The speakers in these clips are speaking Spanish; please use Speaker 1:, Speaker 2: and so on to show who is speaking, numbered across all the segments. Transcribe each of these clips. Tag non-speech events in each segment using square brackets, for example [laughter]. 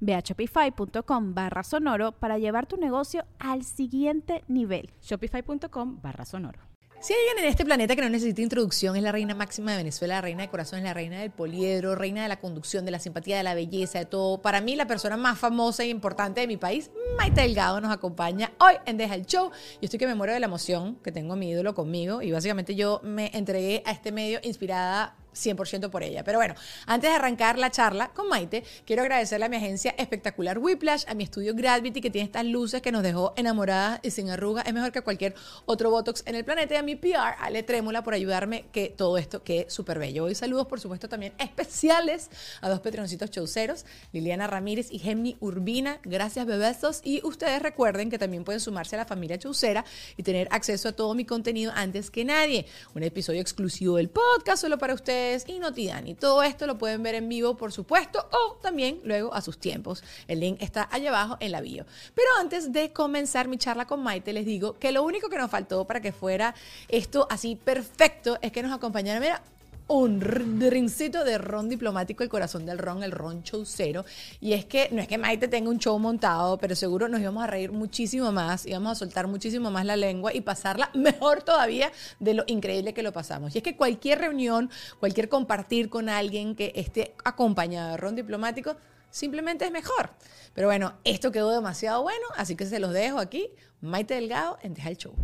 Speaker 1: Ve a shopify.com barra sonoro para llevar tu negocio al siguiente nivel.
Speaker 2: Shopify.com barra sonoro.
Speaker 3: Si hay alguien en este planeta que no necesita introducción, es la reina máxima de Venezuela, la reina de corazón, es la reina del poliedro, reina de la conducción, de la simpatía, de la belleza, de todo. Para mí, la persona más famosa e importante de mi país, Maite Delgado, nos acompaña hoy en Deja el Show. Yo estoy que me muero de la emoción que tengo a mi ídolo conmigo y básicamente yo me entregué a este medio inspirada 100% por ella. Pero bueno, antes de arrancar la charla con Maite, quiero agradecerle a mi agencia espectacular Whiplash, a mi estudio Gravity que tiene estas luces que nos dejó enamoradas y sin arrugas. Es mejor que cualquier otro Botox en el planeta. Y a mi PR, Ale Trémula, por ayudarme que todo esto quede súper bello. Hoy saludos, por supuesto, también especiales a dos petroncitos chauceros, Liliana Ramírez y Gemni Urbina. Gracias, bebesos. Y ustedes recuerden que también pueden sumarse a la familia chaucera y tener acceso a todo mi contenido antes que nadie. Un episodio exclusivo del podcast solo para ustedes y Notidani. Todo esto lo pueden ver en vivo, por supuesto, o también luego a sus tiempos. El link está allá abajo en la bio. Pero antes de comenzar mi charla con Maite, les digo que lo único que nos faltó para que fuera esto así perfecto es que nos acompañara, mira, un drincito de ron diplomático, el corazón del ron, el ron chaucero. Y es que no es que Maite tenga un show montado, pero seguro nos íbamos a reír muchísimo más, íbamos a soltar muchísimo más la lengua y pasarla [laughs] mejor todavía de lo increíble que lo pasamos. Y es que cualquier reunión, cualquier compartir con alguien que esté acompañado de ron diplomático, simplemente es mejor. Pero bueno, esto quedó demasiado bueno, así que se los dejo aquí. Maite Delgado en Deja el Show.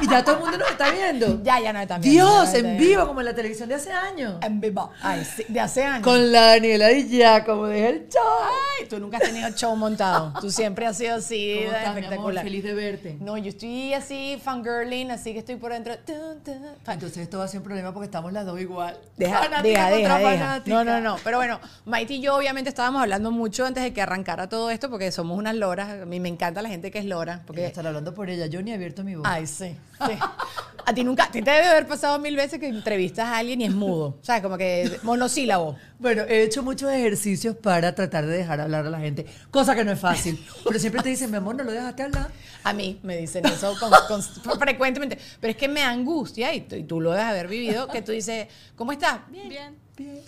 Speaker 4: Y ya todo el mundo nos está viendo. [laughs]
Speaker 3: Ya, ya no está viendo.
Speaker 4: Dios, en
Speaker 3: está
Speaker 4: vivo, como en la televisión de hace años.
Speaker 3: En vivo. Ay, sí, de hace años.
Speaker 4: Con la Daniela y ya, como de el show.
Speaker 3: Ay, tú nunca has tenido show montado. Tú siempre has sido así,
Speaker 4: ¿Cómo estás, mi amor?
Speaker 3: espectacular.
Speaker 4: Feliz de verte.
Speaker 3: No, yo estoy así, fangirling, así que estoy por dentro.
Speaker 4: Entonces esto va a ser un problema porque estamos las dos igual.
Speaker 3: Deja,
Speaker 4: Fanática
Speaker 3: deja, deja,
Speaker 4: contra
Speaker 3: deja.
Speaker 4: fanática.
Speaker 3: No, no, no. Pero bueno, Maite y yo obviamente estábamos hablando mucho antes de que arrancara todo esto porque somos unas loras. A mí me encanta la gente que es lora. Porque,
Speaker 4: estar hablando por ella. Yo ni he abierto mi boca.
Speaker 3: ay, sí, sí. A ti nunca, a ti te debe haber pasado mil veces que entrevistas a alguien y es mudo. O sea, como que monosílabo.
Speaker 4: Bueno, he hecho muchos ejercicios para tratar de dejar hablar a la gente, cosa que no es fácil. Pero siempre te dicen, mi amor, no lo dejaste hablar.
Speaker 3: A mí me dicen eso con- con- frecuentemente. Pero es que me angustia, y tú, y tú lo debes haber vivido, que tú dices, ¿cómo estás? Bien.
Speaker 4: Bien.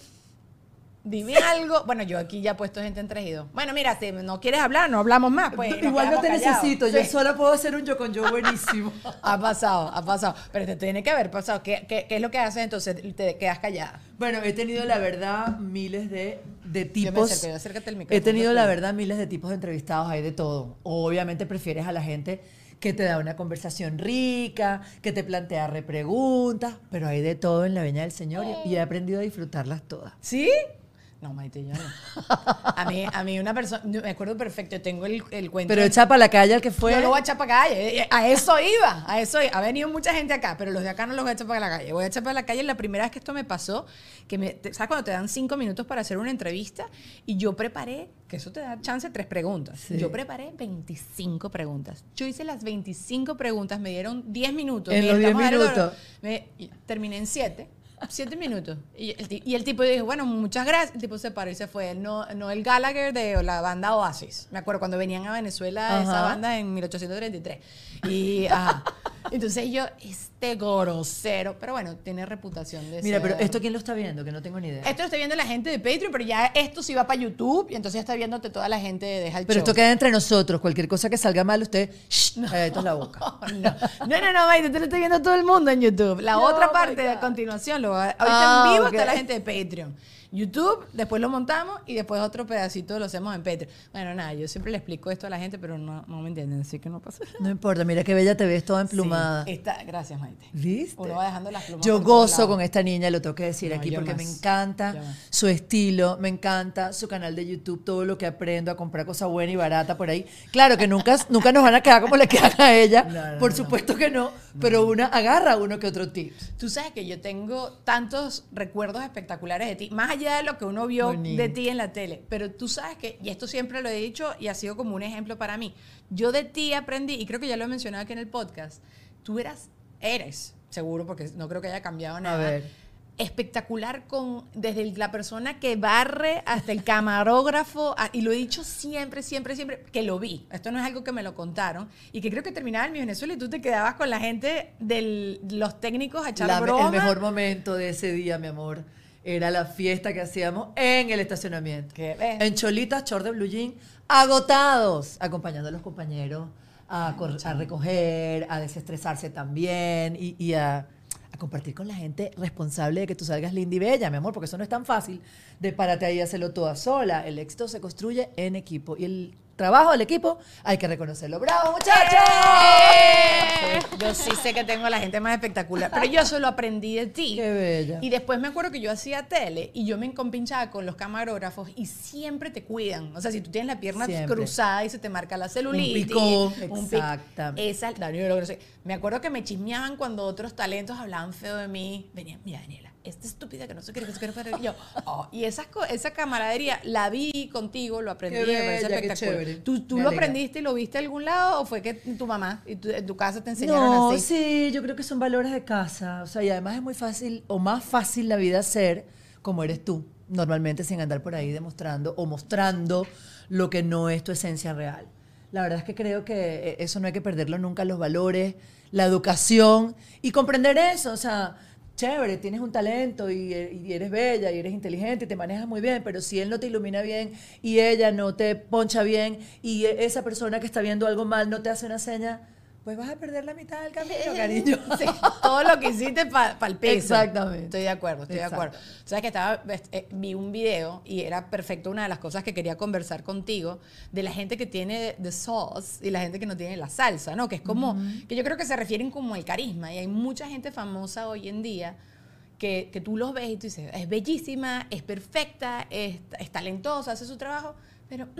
Speaker 3: Dime algo. Bueno, yo aquí ya he puesto gente en tres y dos. Bueno, mira, si no quieres hablar, no hablamos más. Pues, nos
Speaker 4: Igual no te
Speaker 3: callados.
Speaker 4: necesito, yo
Speaker 3: Sí.
Speaker 4: sola puedo hacer un yo con yo buenísimo. [laughs]
Speaker 3: Ha pasado, ha pasado. Pero te tiene que haber pasado. ¿Qué, qué, qué es lo que haces entonces? Te quedas callada.
Speaker 4: Bueno, he tenido la verdad miles de, de
Speaker 3: me
Speaker 4: tipos.
Speaker 3: acerco, yo acércate al micrófono,
Speaker 4: he tenido la verdad miles de tipos de entrevistados, hay de todo. Obviamente prefieres a la gente que te da una conversación rica, que te plantea repreguntas, pero hay de todo en la Veña del Señor y he aprendido a disfrutarlas todas.
Speaker 3: ¿Sí? No, Maite, yo no. A mí, a mí una persona, me acuerdo perfecto, tengo el, el cuento.
Speaker 4: Pero echa para la calle al que fue.
Speaker 3: No lo voy a echar para calle. eh, A eso iba. A eso iba. Ha venido mucha gente acá, pero los de acá no los voy a echar para la calle. Voy a echar para la calle la primera vez que esto me pasó, que me, ¿sabes cuando te dan cinco minutos para hacer una entrevista? Y yo preparé, que eso te da chance, tres preguntas.
Speaker 4: Sí.
Speaker 3: Yo preparé 25 preguntas. Yo hice las 25 preguntas, me dieron 10 minutos.
Speaker 4: En los 10
Speaker 3: estamos hablando-
Speaker 4: minutos.
Speaker 3: me- terminé en 7. Siete minutos. Y el, ti- y el tipo dijo, bueno, muchas gracias. El tipo se paró y se fue. No, no el Gallagher de la banda Oasis. Me acuerdo cuando venían a Venezuela esa banda en 1833. Y ajá. entonces yo, este grosero. Pero bueno, tiene reputación de
Speaker 4: Mira,
Speaker 3: ser-
Speaker 4: pero esto quién lo está viendo, que no tengo ni idea.
Speaker 3: Esto lo está viendo la gente de Patreon, pero ya esto sí va para YouTube. Y entonces ya está viéndote toda la gente de Deja el
Speaker 4: Pero
Speaker 3: Show.
Speaker 4: esto queda entre nosotros. Cualquier cosa que salga mal, usted. Shh, calladito en la boca. [laughs]
Speaker 3: No, no, no, no, Maite, te lo está viendo todo el mundo en YouTube. La
Speaker 4: Oh
Speaker 3: otra parte de a continuación, lo va- ahorita
Speaker 4: Ah,
Speaker 3: en vivo
Speaker 4: ok.
Speaker 3: está la gente de Patreon. YouTube, después lo montamos y después otro pedacito lo hacemos en Patreon. Bueno, nada, yo siempre le explico esto a la gente, pero no, no me entienden, así que no pasa nada.
Speaker 4: No importa, mira qué bella te ves toda emplumada.
Speaker 3: Sí, está- gracias, Maite.
Speaker 4: ¿Viste?
Speaker 3: Uno va dejando las plumas
Speaker 4: Yo gozo con esta niña, lo tengo que decir
Speaker 3: No,
Speaker 4: aquí, porque
Speaker 3: más.
Speaker 4: me encanta su estilo, me encanta su canal de YouTube, todo lo que aprendo a comprar cosa buena y barata por ahí. Claro que nunca, [laughs] nunca nos van a quedar como le quedan a ella,
Speaker 3: No, no,
Speaker 4: por supuesto que no, pero una agarra uno que otro tip.
Speaker 3: Tú sabes que yo tengo tantos recuerdos espectaculares de ti, más allá de lo que uno vio
Speaker 4: Bonito.
Speaker 3: de ti en la tele. Pero tú sabes que, y esto siempre lo he dicho y ha sido como un ejemplo para mí, yo de ti aprendí, y creo que ya lo he mencionado aquí en el podcast, tú eras, eres, seguro, porque no creo que haya cambiado nada.
Speaker 4: ver.
Speaker 3: Espectacular con desde la persona que barre hasta el camarógrafo a- y lo he dicho siempre, siempre, siempre que lo vi. Esto no es algo que me lo contaron y que creo que terminaba en mi Venezuela y tú te quedabas con la gente de los técnicos a echar
Speaker 4: La-
Speaker 3: broma.
Speaker 4: el mejor momento de ese día, mi amor, era la fiesta que hacíamos en el estacionamiento.
Speaker 3: ¿Qué?
Speaker 4: En Cholitas, short de blue jean, agotados, acompañando a los compañeros a, recoger, a desestresarse también y, y a, a compartir con la gente responsable de que tú salgas linda y bella, mi amor, porque eso no es tan fácil de párate ahí y hacerlo toda sola. El éxito se construye en equipo y el trabajo del equipo hay que reconocerlo. ¡Bravo, muchachos!
Speaker 3: Yo sí sé que tengo a la gente más espectacular, pero yo solo aprendí de ti.
Speaker 4: ¡Qué bella!
Speaker 3: Y después me acuerdo que yo hacía tele y yo me encompinchaba con los camarógrafos y siempre te cuidan. O sea, si tú tienes la pierna
Speaker 4: Siempre.
Speaker 3: cruzada y se te marca la celulitis. un pic-
Speaker 4: exactamente.
Speaker 3: Esa, sé. Me acuerdo que me chismeaban cuando otros talentos hablaban feo de mí. Venían, mira, Daniela, esta estúpida que no se quiere, que se quiere. Y yo, oh, y esas co- esa camaradería la vi contigo, lo aprendí,
Speaker 4: Qué
Speaker 3: me parece
Speaker 4: bella, qué
Speaker 3: espectacular. ¿Tú, tú
Speaker 4: Me
Speaker 3: lo
Speaker 4: alegra.
Speaker 3: aprendiste y lo viste en algún lado o fue que tu mamá y tu, en tu casa te enseñaron
Speaker 4: No,
Speaker 3: así?
Speaker 4: sí, yo creo que son valores de casa. O sea, y además es muy fácil, o más fácil la vida ser como eres tú, normalmente sin andar por ahí demostrando o mostrando lo que no es tu esencia real. La verdad es que creo que eh, eso no hay que perderlo nunca, los valores, la educación y comprender eso. O sea, chévere, tienes un talento y, eh, y eres bella y eres inteligente y te manejas muy bien, pero si él no te ilumina bien y ella no te poncha bien y eh, esa persona que está viendo algo mal no te hace una seña, pues vas a perder la mitad del camino, [laughs] cariño.
Speaker 3: Sí, todo lo que hiciste para el peso.
Speaker 4: Exactamente.
Speaker 3: Estoy de acuerdo, estoy de acuerdo. Sabes que estaba, eh, vi un video y era perfecto una de las cosas que quería conversar contigo de la gente que tiene the sauce y la gente que no tiene la salsa, ¿no? Que es como, que yo creo que se refieren como el carisma y hay mucha gente famosa hoy en día que, que tú los ves y tú dices, es bellísima, es perfecta, es, es talentosa, hace su trabajo, pero [laughs]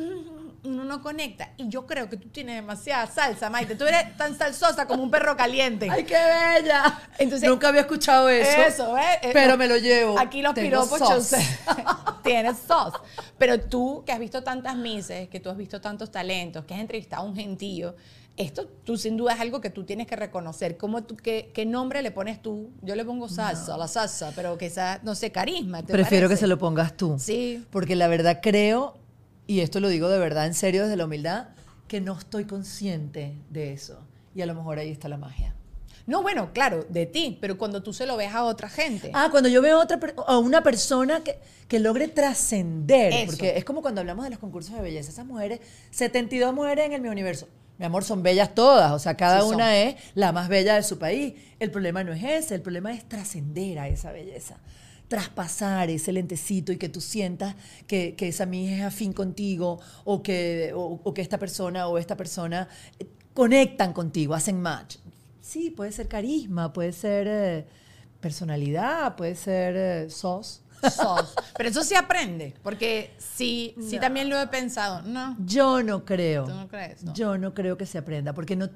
Speaker 3: uno no conecta. Y yo creo que tú tienes demasiada salsa, Maite. Tú eres tan salsosa como un perro caliente.
Speaker 4: ¡Ay, qué bella!
Speaker 3: Entonces-
Speaker 4: Nunca había escuchado eso.
Speaker 3: Eso, ¿ves? Eh,
Speaker 4: Pero
Speaker 3: no,
Speaker 4: me lo llevo.
Speaker 3: Aquí los
Speaker 4: Tengo
Speaker 3: piropos yo
Speaker 4: sauce.
Speaker 3: sé. [laughs] Tienes sauce. Pero tú que has visto tantas mises, que tú has visto tantos talentos, que has entrevistado a un gentío, esto tú sin duda es algo que tú tienes que reconocer. ¿Cómo tú, qué, qué nombre le pones tú? Yo le pongo salsa, la salsa, pero quizás, no sé, carisma. ¿te
Speaker 4: Prefiero que se lo pongas tú.
Speaker 3: Sí.
Speaker 4: Porque la verdad creo, y esto lo digo de verdad, en serio, desde la humildad, que no estoy consciente de eso. Y a lo mejor ahí está la magia.
Speaker 3: No, bueno, claro, de ti, pero cuando tú se lo ves a otra gente.
Speaker 4: Ah, cuando yo veo a, otra, a una persona que, que logre trascender, porque es como cuando hablamos de los concursos de belleza, esas mujeres, 72 mujeres en el mi universo. Mi amor, son bellas todas, o sea, cada
Speaker 3: Sí, son.
Speaker 4: una es la más bella de su país. El problema no es ese, el problema es trascender a esa belleza, traspasar ese lentecito y que tú sientas que, que esa mija es afín contigo o que, o, o que esta persona o esta persona eh, conectan contigo, hacen match. Sí, puede ser carisma, puede ser eh, personalidad, puede ser eh, sos.
Speaker 3: Sos. Pero eso sí aprende, porque sí, sí
Speaker 4: No.
Speaker 3: también lo he pensado. No.
Speaker 4: Yo no creo.
Speaker 3: ¿Tú no crees? No.
Speaker 4: Yo no creo que se aprenda, porque no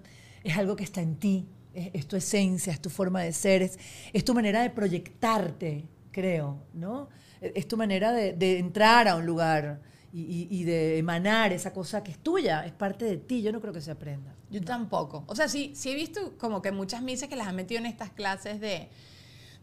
Speaker 4: es algo que está en ti, es, es tu esencia, es tu forma de ser, es, es tu manera de proyectarte, creo, ¿no? Es, es tu manera de, de entrar a un lugar y, y- y de emanar esa cosa que es tuya, es parte de ti. Yo no creo que se aprenda.
Speaker 3: Yo tampoco. O sea, sí, sí he visto como que muchas misas que las han metido en estas clases de.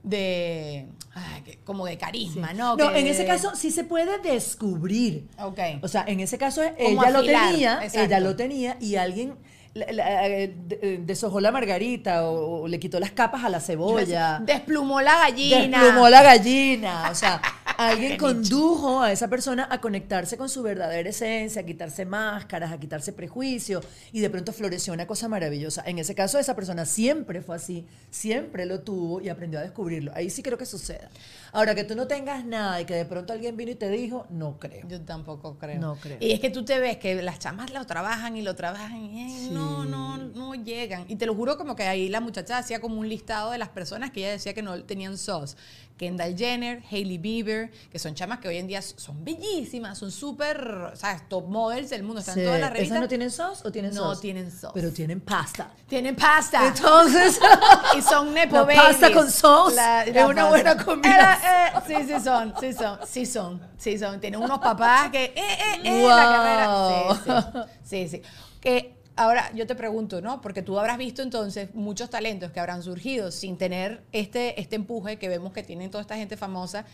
Speaker 3: de. ay, como de carisma, ¿no?
Speaker 4: No,
Speaker 3: Que-
Speaker 4: en ese caso sí se puede descubrir.
Speaker 3: Ok.
Speaker 4: O sea, en ese caso ella lo tenía,
Speaker 3: exacto.
Speaker 4: ella lo tenía y alguien la- la- eh, eh, deshojó la margarita o, o le quitó las capas a la cebolla.
Speaker 3: Desplumó la gallina.
Speaker 4: Desplumó la gallina. O sea, [laughs] alguien condujo a esa persona a conectarse con su verdadera esencia, a quitarse máscaras, a quitarse prejuicios y de pronto floreció una cosa maravillosa. En ese caso esa persona siempre fue así, siempre lo tuvo y aprendió a descubrirlo. Ahí sí creo que suceda. Ahora que tú no tengas nada y que de pronto alguien vino y te dijo, no creo.
Speaker 3: Yo tampoco creo.
Speaker 4: No creo.
Speaker 3: Y es que tú te ves que las chamas lo trabajan y lo trabajan y no, no, no llegan. Y te lo juro como que ahí la muchacha hacía como un listado de las personas que ella decía que no tenían SOS. Kendall Jenner, Hailey Bieber, que son chamas que hoy en día son bellísimas, son súper, ¿sabes? Top models del mundo, están
Speaker 4: Sí.
Speaker 3: en todas las
Speaker 4: ¿Esas
Speaker 3: revistas.
Speaker 4: no tienen sos o tienen
Speaker 3: No
Speaker 4: sos?
Speaker 3: tienen sos.
Speaker 4: Pero tienen pasta.
Speaker 3: Tienen pasta.
Speaker 4: Entonces, [laughs]
Speaker 3: y son nepo
Speaker 4: La pasta
Speaker 3: babies.
Speaker 4: con sauce
Speaker 3: La-
Speaker 4: es
Speaker 3: la
Speaker 4: una
Speaker 3: pasta.
Speaker 4: buena.
Speaker 3: Era, eh, sí, sí son, sí son, sí son, sí son. Tienen unos papás que, eh, eh, eh,
Speaker 4: Wow.
Speaker 3: la carrera. Sí, sí, sí. sí. Que ahora yo te pregunto, ¿no? Porque tú habrás visto entonces muchos talentos que habrán surgido sin tener este, este empuje que vemos que tienen toda esta gente famosa.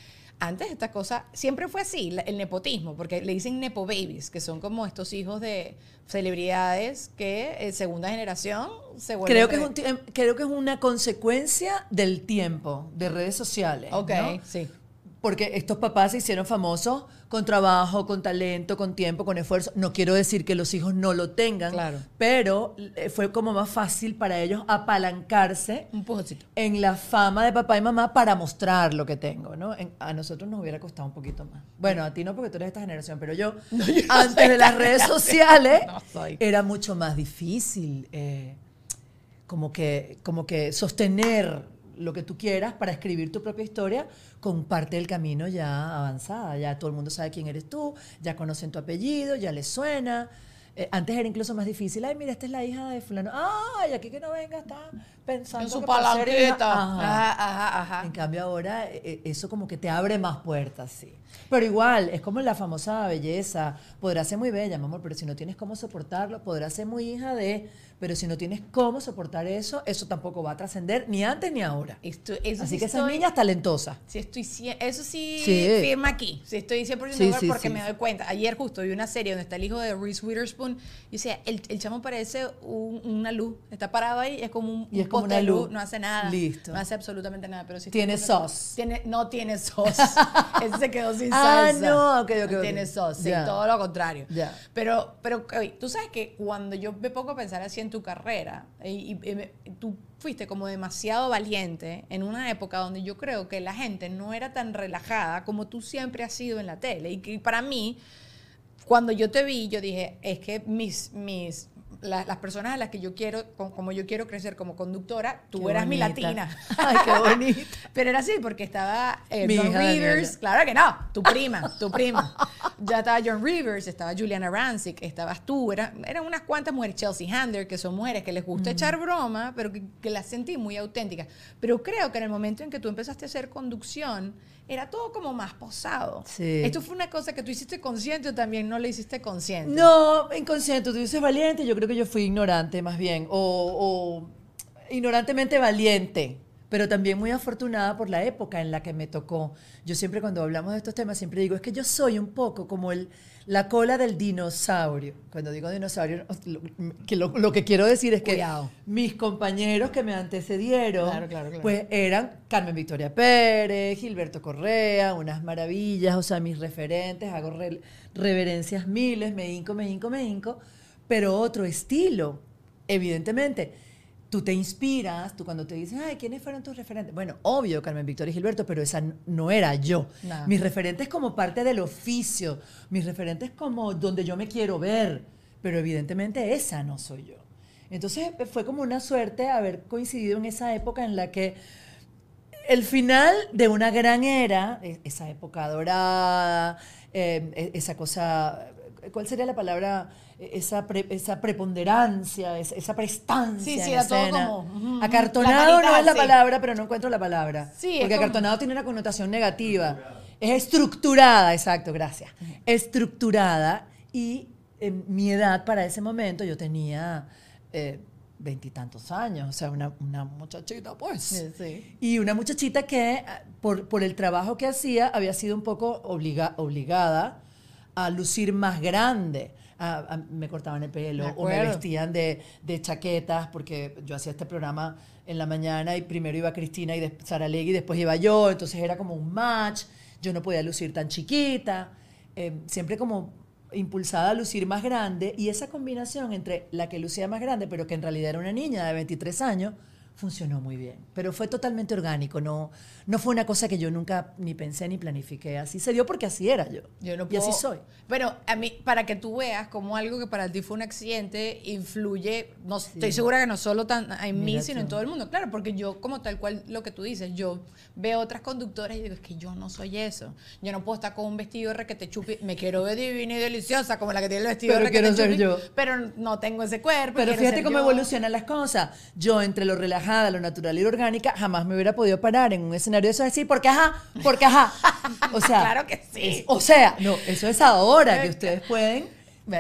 Speaker 3: Antes esta cosa siempre fue así, el nepotismo, porque le dicen nepo babies, que son como estos hijos de celebridades que en segunda generación se vuelven
Speaker 4: creo que, es un em, creo que es una consecuencia del tiempo, de redes sociales.
Speaker 3: Ok,
Speaker 4: ¿no?
Speaker 3: sí.
Speaker 4: Porque estos papás se hicieron famosos con trabajo, con talento, con tiempo, con esfuerzo. No quiero decir que los hijos no lo tengan,
Speaker 3: Claro.
Speaker 4: pero eh, fue como más fácil para ellos apalancarse
Speaker 3: Un
Speaker 4: en la fama de papá y mamá para mostrar lo que tengo, ¿no? En- a nosotros nos hubiera costado un poquito más. Bueno, a ti no porque tú eres de esta generación, pero yo, [laughs] antes de las redes sociales,
Speaker 3: No
Speaker 4: era mucho más difícil eh, como, que, como que sostener lo que tú quieras para escribir tu propia historia con parte del camino ya avanzada. Ya todo el mundo sabe quién eres tú, ya conocen tu apellido, ya les suena. Eh, antes era incluso más difícil. Ay, mira, esta es la hija de fulano. Ay, aquí que no venga está pensando
Speaker 3: En su
Speaker 4: que
Speaker 3: palanqueta.
Speaker 4: Ajá.
Speaker 3: Ajá, ajá, ajá.
Speaker 4: En cambio ahora eh, eh, eso como que te abre más puertas, sí. Pero igual, es como la famosa belleza. Podrá ser muy bella, mi amor, pero si no tienes cómo soportarlo, podrá ser muy hija de, pero si no tienes cómo soportar eso, eso tampoco va a trascender ni antes ni ahora.
Speaker 3: Esto- eso
Speaker 4: Así
Speaker 3: sí
Speaker 4: que esas
Speaker 3: estoy-
Speaker 4: niñas talentosas.
Speaker 3: Sí, estoy, eso sí,
Speaker 4: Sí.
Speaker 3: firma aquí. Sí, estoy 100%
Speaker 4: Sí, sí,
Speaker 3: porque me doy cuenta. Ayer justo vi una serie donde está el hijo de Reese Witherspoon. Y o sea, el, el chamo parece un- una luz. Está parado ahí, es como un,
Speaker 4: Y es
Speaker 3: un
Speaker 4: como una
Speaker 3: luz,
Speaker 4: luz.
Speaker 3: No hace nada.
Speaker 4: Listo.
Speaker 3: No hace absolutamente nada. Pero sí
Speaker 4: Tiene sauce.
Speaker 3: Tiene, no tiene sauce. [laughs] Ese se quedó sin
Speaker 4: Ah,
Speaker 3: salsa.
Speaker 4: no, ok, ok,
Speaker 3: No tiene sí,
Speaker 4: Ya.
Speaker 3: todo lo contrario.
Speaker 4: Ya.
Speaker 3: Pero, pero oye, tú sabes que cuando yo me pongo a pensar así en tu carrera, y, y- me- tú fuiste como demasiado valiente en una época donde yo creo que la gente no era tan relajada como tú siempre has sido en la tele. Y que para mí, cuando yo te vi, yo dije, es que mis, mis, la- las personas a las que yo quiero, co- como yo quiero crecer como conductora, tú
Speaker 4: Qué
Speaker 3: eras mi
Speaker 4: bonita.
Speaker 3: latina. [laughs]
Speaker 4: Ay, qué bonita. [laughs]
Speaker 3: Pero era así, porque estaba eh,
Speaker 4: Mi
Speaker 3: John Rivers, claro que no, tu prima, tu prima. Ya estaba John Rivers, estaba Juliana Rancic, estabas tú, era- eran unas cuantas mujeres, Chelsea Handler, que son mujeres que les gusta echar broma, pero que, que las sentí muy auténticas. Pero creo que en el momento en que tú empezaste a hacer conducción, era todo como más posado.
Speaker 4: Sí.
Speaker 3: ¿Esto fue una cosa que tú hiciste consciente o también no lo hiciste consciente?
Speaker 4: No, inconsciente. Tú dices valiente, yo creo que yo fui ignorante más bien. O, o ignorantemente valiente. Pero también muy afortunada por la época en la que me tocó. Yo siempre cuando hablamos de estos temas, siempre digo, es que yo soy un poco como el, la cola del dinosaurio. Cuando digo dinosaurio, lo que, lo, lo que quiero decir es que
Speaker 3: Cuidado.
Speaker 4: mis compañeros que me antecedieron,
Speaker 3: Claro, claro, claro.
Speaker 4: pues eran Carmen Victoria Pérez, Gilberto Correa, unas maravillas, o sea, mis referentes, hago re- reverencias miles, me hinco, me hinco, me hinco, pero otro estilo, evidentemente. Tú te inspiras, tú cuando te dicen, ay, ¿quiénes fueron tus referentes? Bueno, obvio, Carmen Victoria y Gilberto, pero esa no era yo.
Speaker 3: No.
Speaker 4: Mis referentes como parte del oficio, mis referentes como donde yo me quiero ver, pero evidentemente esa no soy yo. Entonces fue como una suerte haber coincidido en esa época en la que el final de una gran era, e- esa época dorada, eh, e- esa cosa, ¿cuál sería la palabra? Esa, pre- esa preponderancia, esa, prestancia.
Speaker 3: Sí, sí,
Speaker 4: en
Speaker 3: era todo
Speaker 4: escena.
Speaker 3: como.
Speaker 4: Acartonado no es la
Speaker 3: sí.
Speaker 4: palabra, pero no encuentro la palabra.
Speaker 3: Sí,
Speaker 4: porque
Speaker 3: como-
Speaker 4: acartonado tiene una connotación negativa. Es estructurada, exacto, gracias. Estructurada y en mi edad para ese momento yo tenía eh, veintitantos años, o sea, una, una muchachita pues.
Speaker 3: Sí, sí.
Speaker 4: Y una muchachita que ah, por, por el trabajo que hacía había sido un poco obliga- obligada a lucir más grande. A- a- me cortaban el pelo
Speaker 3: Me
Speaker 4: o me vestían de, de chaquetas porque yo hacía este programa en la mañana y primero iba Cristina y Sara Legui y después iba yo, entonces era como un match. yo no podía lucir tan chiquita, eh, siempre como impulsada a lucir más grande y esa combinación entre la que lucía más grande pero que en realidad era una niña de 23 años funcionó muy bien. Pero fue totalmente orgánico, no, no fue una cosa que yo nunca ni pensé ni planifiqué. Así se dio porque así era yo.
Speaker 3: Yo no
Speaker 4: y así
Speaker 3: puedo-
Speaker 4: soy.
Speaker 3: Pero a mí, para que tú veas como algo que para ti fue un accidente influye, no estoy segura que no solo tan en mí, sino
Speaker 4: tú.
Speaker 3: en todo el mundo. Claro, porque yo, como tal cual lo que tú dices, yo veo otras conductoras y digo, es que yo no soy eso. Yo no puedo estar con un vestido requete chupi, me quiero ver divina y deliciosa como la que tiene el vestido
Speaker 4: Pero
Speaker 3: requete
Speaker 4: quiero ser yo.
Speaker 3: pero no tengo ese cuerpo.
Speaker 4: Pero fíjate cómo
Speaker 3: yo.
Speaker 4: evolucionan las cosas. Yo, entre lo relajada, lo natural y lo orgánica, jamás me hubiera podido parar en un escenario de eso así, porque ajá, porque ajá. [laughs] O sea,
Speaker 3: Claro que sí.
Speaker 4: es- o sea, no, eso es ahora que ustedes pueden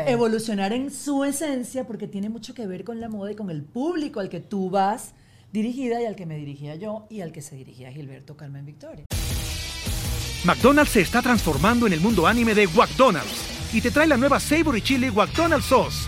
Speaker 4: evolucionar en su esencia, porque tiene mucho que ver con la moda y con el público al que tú vas dirigida y al que me dirigía yo y al que se dirigía Gilberto Carmen Victoria.
Speaker 5: McDonald's se está transformando en el mundo anime de McDonald's y te trae la nueva Savory Chili McDonald's Sauce.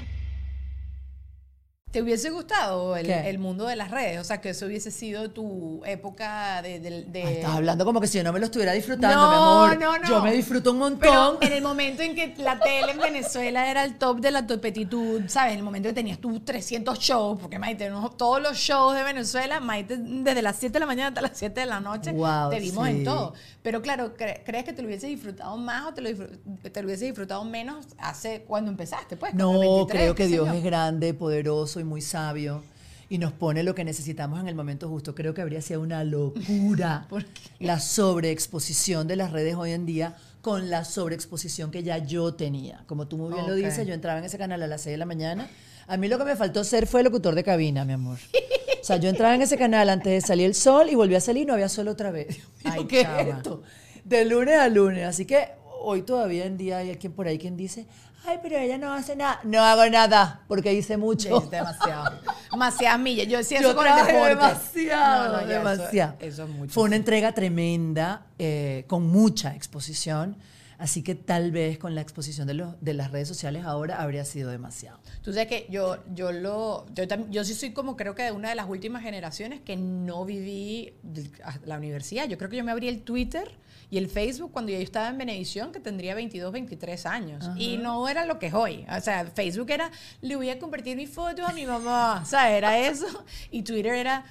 Speaker 3: ¿Te hubiese gustado el, el mundo de las redes? O sea, que eso hubiese sido tu época de... de- de-
Speaker 4: Ay, estás hablando como que si yo no me lo estuviera disfrutando,
Speaker 3: No,
Speaker 4: mi amor.
Speaker 3: no, no.
Speaker 4: Yo me disfruto un montón.
Speaker 3: Pero en el momento en que la tele en Venezuela era el top de la topetitud, ¿sabes? En el momento que tenías tus 300 shows, porque Maite, todos los shows de Venezuela, Maite, desde las 7 de la mañana hasta las 7 de la noche,
Speaker 4: Wow,
Speaker 3: te vimos
Speaker 4: sí.
Speaker 3: en todo. Pero claro, cre- ¿crees que te lo hubiese disfrutado más o te lo, te lo hubiese disfrutado menos hace cuando empezaste? Pues,
Speaker 4: No,
Speaker 3: 23,
Speaker 4: creo que Dios es grande, poderoso y muy sabio y nos pone lo que necesitamos en el momento justo. Creo que habría sido una locura [laughs] la sobreexposición de las redes hoy en día con la sobreexposición que ya yo tenía. Como tú muy bien lo
Speaker 3: Ok.
Speaker 4: dices, yo entraba en ese canal a las 6 de la mañana. A mí lo que me faltó ser fue locutor de cabina, mi amor. O sea, yo entraba en ese canal antes de salir el sol y volví a salir y no había sol otra vez. [laughs]
Speaker 3: Ay,
Speaker 4: ¿qué es esto? De lunes a lunes. Así que hoy todavía en día hay alguien por ahí quien dice, ay, pero ella no hace nada. No hago nada porque hice mucho.
Speaker 3: Es demasiado. Demasiadas millas. Yo decía eso con el deporte.
Speaker 4: demasiado,
Speaker 3: No, no, eso-
Speaker 4: demasiado.
Speaker 3: Eso, es mucho.
Speaker 4: Fue una entrega tremenda, eh, con mucha exposición. Así que tal vez con la exposición de, los, de las redes sociales ahora habría sido demasiado.
Speaker 3: Tú sabes que yo, yo lo, yo, yo sí soy como creo que de una de las últimas generaciones que no viví la universidad. Yo creo que yo me abrí el Twitter y el Facebook cuando yo estaba en Benevisión, que tendría 22, 23 años. Y no era lo que es hoy. O sea, Facebook era, le voy a compartir mi foto a mi mamá. O sea, era eso. Y Twitter era...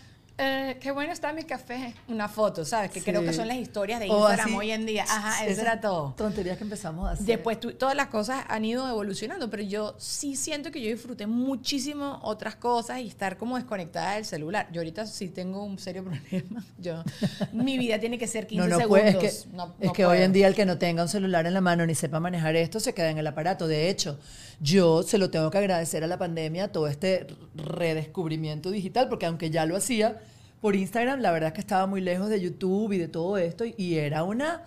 Speaker 3: eh, qué bueno está mi café. Una foto, ¿sabes? Que creo que son las historias de Instagram
Speaker 4: así,
Speaker 3: hoy en día. Ajá, eso era todo.
Speaker 4: Tonterías que empezamos a hacer.
Speaker 3: Después tu- todas las cosas han ido evolucionando, pero yo sí siento que yo disfruté muchísimo otras cosas y estar como desconectada del celular. Yo ahorita sí tengo un serio [laughs] problema. Yo, mi vida tiene que ser 15
Speaker 4: no, no
Speaker 3: segundos.
Speaker 4: puede, es que,
Speaker 3: No-
Speaker 4: es que hoy en día el que no tenga un celular en la mano ni sepa manejar esto se queda en el aparato. De hecho, yo se lo tengo que agradecer a la pandemia todo este redescubrimiento digital, porque aunque ya lo hacía por Instagram, la verdad es que estaba muy lejos de YouTube y de todo esto y, y era una,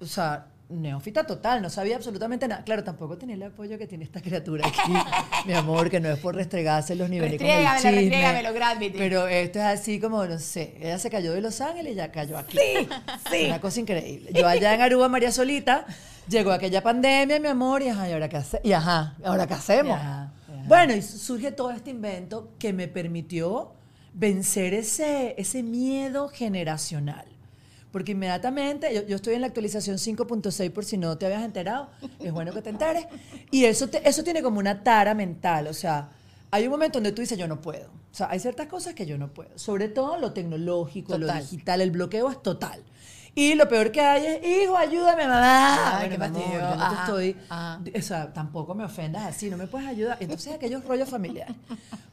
Speaker 4: o sea, neófita total, no sabía absolutamente nada. Claro, tampoco tenía el apoyo que tiene esta criatura aquí, [laughs] mi amor, que no es por restregárselos ni venir con el chisme. Pero esto es así como, no sé, ella se cayó de Los Ángeles y ya cayó aquí.
Speaker 3: Sí, [laughs] sí.
Speaker 4: Una cosa increíble. Yo allá en Aruba, María Solita, llegó aquella pandemia, mi amor, y ajá, ¿y ahora qué, hace- y ajá, ¿ahora qué hacemos?
Speaker 3: Y ajá, y ajá.
Speaker 4: Bueno, y surge todo este invento que me permitió vencer ese, ese miedo generacional. Porque inmediatamente, yo, yo estoy en la actualización 5.6 por si no te habías enterado, es bueno que te enteres. Y eso, te- eso tiene como una tara mental, o sea, hay un momento donde tú dices, yo no puedo. O sea, hay ciertas cosas que yo no puedo. Sobre todo lo tecnológico, lo digital, el bloqueo es total. Y lo peor que hay es, hijo, ayúdame, mamá.
Speaker 3: Ay, qué
Speaker 4: amor,
Speaker 3: fastidio.
Speaker 4: yo no te estoy,
Speaker 3: ajá.
Speaker 4: o sea, tampoco me ofendas así, no me puedes ayudar. Entonces, aquellos rollos familiares.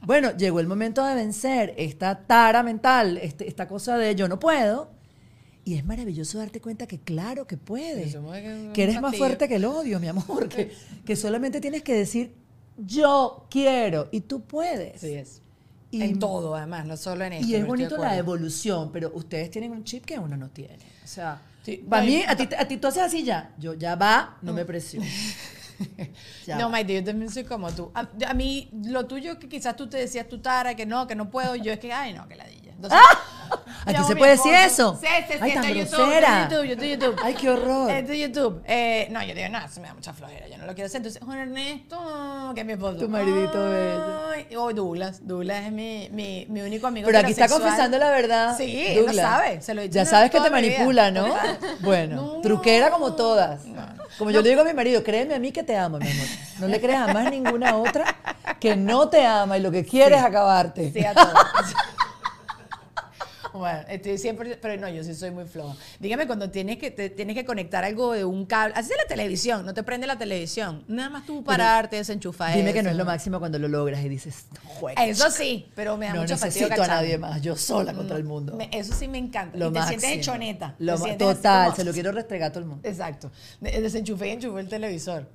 Speaker 4: Bueno, llegó el momento de vencer esta tara mental, este- esta cosa de yo no puedo. Y es maravilloso darte cuenta que claro que puedes.
Speaker 3: Que-
Speaker 4: Que eres más fuerte que el odio, mi amor. Que, que solamente tienes que decir yo quiero y tú puedes.
Speaker 3: Sí es.
Speaker 4: Y-
Speaker 3: en todo, además, no solo en esto.
Speaker 4: Y es bonito la evolución, pero ustedes tienen un chip que uno no tiene. O sea,
Speaker 3: Sí,
Speaker 4: para
Speaker 3: no,
Speaker 4: mí, a ti, a ti tú haces así ya. Yo ya va, no me presiono. [laughs] Ya
Speaker 3: no. Maite, yo también soy como tú. A, a mí, lo tuyo que quizás tú te decías tu tara, que no, que no puedo, yo es que, ay, no, que ladilla. Entonces,
Speaker 4: ¿Aquí
Speaker 3: llamo
Speaker 4: se puede decir eso?
Speaker 3: Sí, sí, sí,
Speaker 4: Ay, tan
Speaker 3: YouTube.
Speaker 4: Ay, qué horror.
Speaker 3: Está en YouTube. Eh, no, yo digo, no, eso me da mucha flojera, yo no lo quiero hacer. Entonces, Juan Ernesto, que es mi esposo.
Speaker 4: Tu maridito bello.
Speaker 3: Ay, O Douglas, Douglas es mi, mi, mi único amigo
Speaker 4: Pero aquí está confesando la verdad.
Speaker 3: Sí, lo
Speaker 4: Douglas.
Speaker 3: sabe, se lo he dicho
Speaker 4: Ya sabes que te
Speaker 3: vida.
Speaker 4: manipula, ¿no? Bueno,
Speaker 3: No.
Speaker 4: truquera como todas. Como yo le digo a mi marido, créeme a mí que te amo, mi amor. No le creas a más ninguna otra que no te ama y lo que quiere es acabarte.
Speaker 3: Sí, a todos. [laughs] Bueno, estoy siempre, pero no, yo sí soy muy floja. Dígame cuando tienes que te- tienes que conectar algo de un cable, así es la televisión, no te prende la televisión, nada más tú pararte, desenchufar
Speaker 4: Dime que no es lo máximo cuando lo logras y dices, "Jueca,
Speaker 3: Eso sí, pero me da
Speaker 4: no
Speaker 3: mucho
Speaker 4: necesito
Speaker 3: fastidio
Speaker 4: a nadie más, yo sola contra el mundo.
Speaker 3: Me- eso sí me encanta.
Speaker 4: Lo
Speaker 3: y te
Speaker 4: máximo.
Speaker 3: sientes hechoneta.
Speaker 4: Lo
Speaker 3: sientes
Speaker 4: total,
Speaker 3: como-
Speaker 4: se lo quiero restregar a todo el mundo.
Speaker 3: Exacto. De- Desenchufé y enchufé el televisor.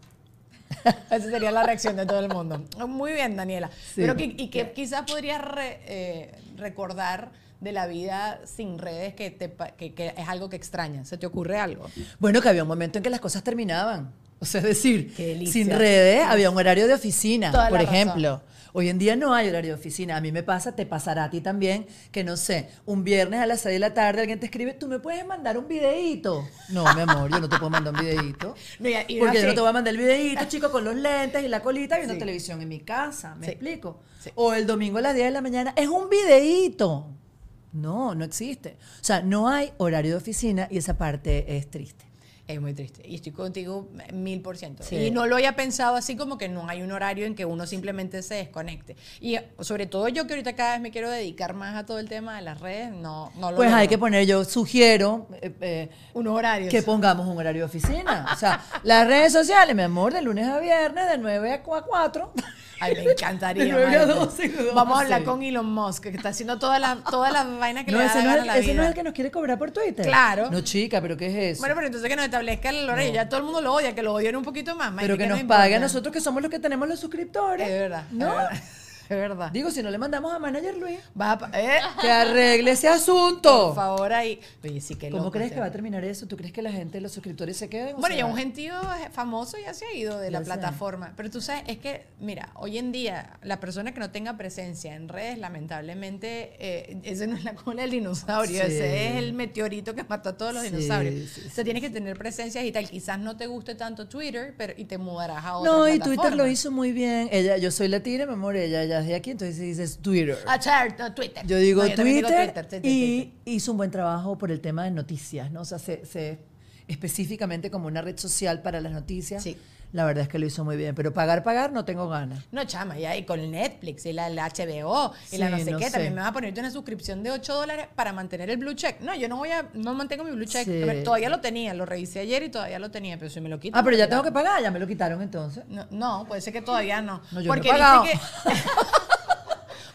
Speaker 3: [laughs] Esa sería la reacción de todo el mundo. Muy bien, Daniela.
Speaker 4: Sí.
Speaker 3: Pero que, y que quizás podrías re- eh, recordar de la vida sin redes que, te, que, que es algo que extrañas. ¿Se te ocurre algo?
Speaker 4: Bueno, que había un momento en que las cosas terminaban. O sea, es decir, sin redes había un horario de oficina,
Speaker 3: Toda
Speaker 4: por
Speaker 3: razón.
Speaker 4: ejemplo. Hoy en día no hay horario de oficina. A mí me pasa, te pasará a ti también, que no sé, un viernes a las 6 de la tarde alguien te escribe, ¿tú me puedes mandar un videíto? No, mi amor, yo no te puedo mandar un videíto. [laughs]
Speaker 3: No, y- y
Speaker 4: porque yo no te voy a mandar el videíto, chico, con los lentes y la colita viendo
Speaker 3: Sí.
Speaker 4: televisión en mi casa. ¿Me
Speaker 3: Sí.
Speaker 4: explico? O el domingo a las 10 de la mañana, es un videíto. No, no existe. O sea, no hay horario de oficina y esa parte es triste.
Speaker 3: Es muy triste. Y estoy contigo mil por ciento.
Speaker 4: Sí.
Speaker 3: Y no lo había pensado así como que no hay un horario en que uno simplemente se desconecte. Y sobre todo yo que ahorita cada vez me quiero dedicar más a todo el tema de las redes, no, no lo
Speaker 4: Pues hay que poner, yo sugiero eh, eh,
Speaker 3: unos horarios.
Speaker 4: que pongamos un horario de oficina. O sea, las redes sociales, mi amor, de lunes a viernes, de 9 a 4.
Speaker 3: Ay, me encantaría.
Speaker 4: De a de
Speaker 3: Vamos a hablar con Elon Musk, que está haciendo toda la, toda la vaina que
Speaker 4: No,
Speaker 3: le da
Speaker 4: ese,
Speaker 3: la
Speaker 4: no es,
Speaker 3: a la
Speaker 4: ese no es el que nos quiere cobrar por Twitter.
Speaker 3: Claro.
Speaker 4: No, chica, pero ¿qué es eso?
Speaker 3: Bueno, pero entonces que nos establezca el horario. Ya todo el mundo lo odia, que lo odien un poquito más.
Speaker 4: Pero que
Speaker 3: ¿qué
Speaker 4: nos pague a nosotros que somos los que tenemos los suscriptores.
Speaker 3: Es verdad.
Speaker 4: ¿No?
Speaker 3: Es verdad. [laughs] Es verdad.
Speaker 4: Digo, si no le mandamos a Manager Luis,
Speaker 3: Vas a eh,
Speaker 4: que arregle ese
Speaker 3: Por
Speaker 4: asunto.
Speaker 3: favor, ahí. Oye, sí que
Speaker 4: ¿Cómo
Speaker 3: loco
Speaker 4: crees que va a terminar eso? ¿Tú crees que la gente, los suscriptores se queden?
Speaker 3: Bueno, ya un gentío famoso ya se ha ido de
Speaker 4: Ya
Speaker 3: la plataforma. Pero tú sabes, es que, mira, hoy en día, la persona que no tenga presencia en redes, lamentablemente, eh, ese no es la cola del dinosaurio,
Speaker 4: Sí.
Speaker 3: ese es el meteorito que mató a todos los
Speaker 4: Sí,
Speaker 3: dinosaurios.
Speaker 4: sí,
Speaker 3: o sea, tienes que tener presencia y tal. Quizás no te guste tanto Twitter, pero y te mudarás a otra
Speaker 4: No, y. Twitter lo hizo muy bien. Ella, yo soy latina, mi amor, ella ya de aquí, entonces dices Twitter.
Speaker 3: Ah, Twitter.
Speaker 4: Yo digo
Speaker 3: No, también digo
Speaker 4: Twitter,
Speaker 3: Twitter,
Speaker 4: y hizo un buen trabajo por el tema de noticias, ¿no? O sea, se, se- específicamente como una red social para las noticias.
Speaker 3: Sí.
Speaker 4: La verdad es que lo hizo muy bien, pero pagar, pagar no tengo ganas.
Speaker 3: No, chama, y con el Netflix, y la, la HBO, y la no sé
Speaker 4: no
Speaker 3: qué,
Speaker 4: sé.
Speaker 3: también me va a ponerte una suscripción de 8 dólares para mantener el blue check. No, yo no voy a, no mantengo mi blue check.
Speaker 4: Sí.
Speaker 3: Todavía lo tenía, lo revisé ayer y todavía lo tenía, pero si me lo quito.
Speaker 4: Ah, pero ya tengo que pagar, ya me lo quitaron entonces.
Speaker 3: No, no, puede ser que todavía no.
Speaker 4: No, yo no he
Speaker 3: Porque
Speaker 4: pagado.
Speaker 3: viste que. [laughs]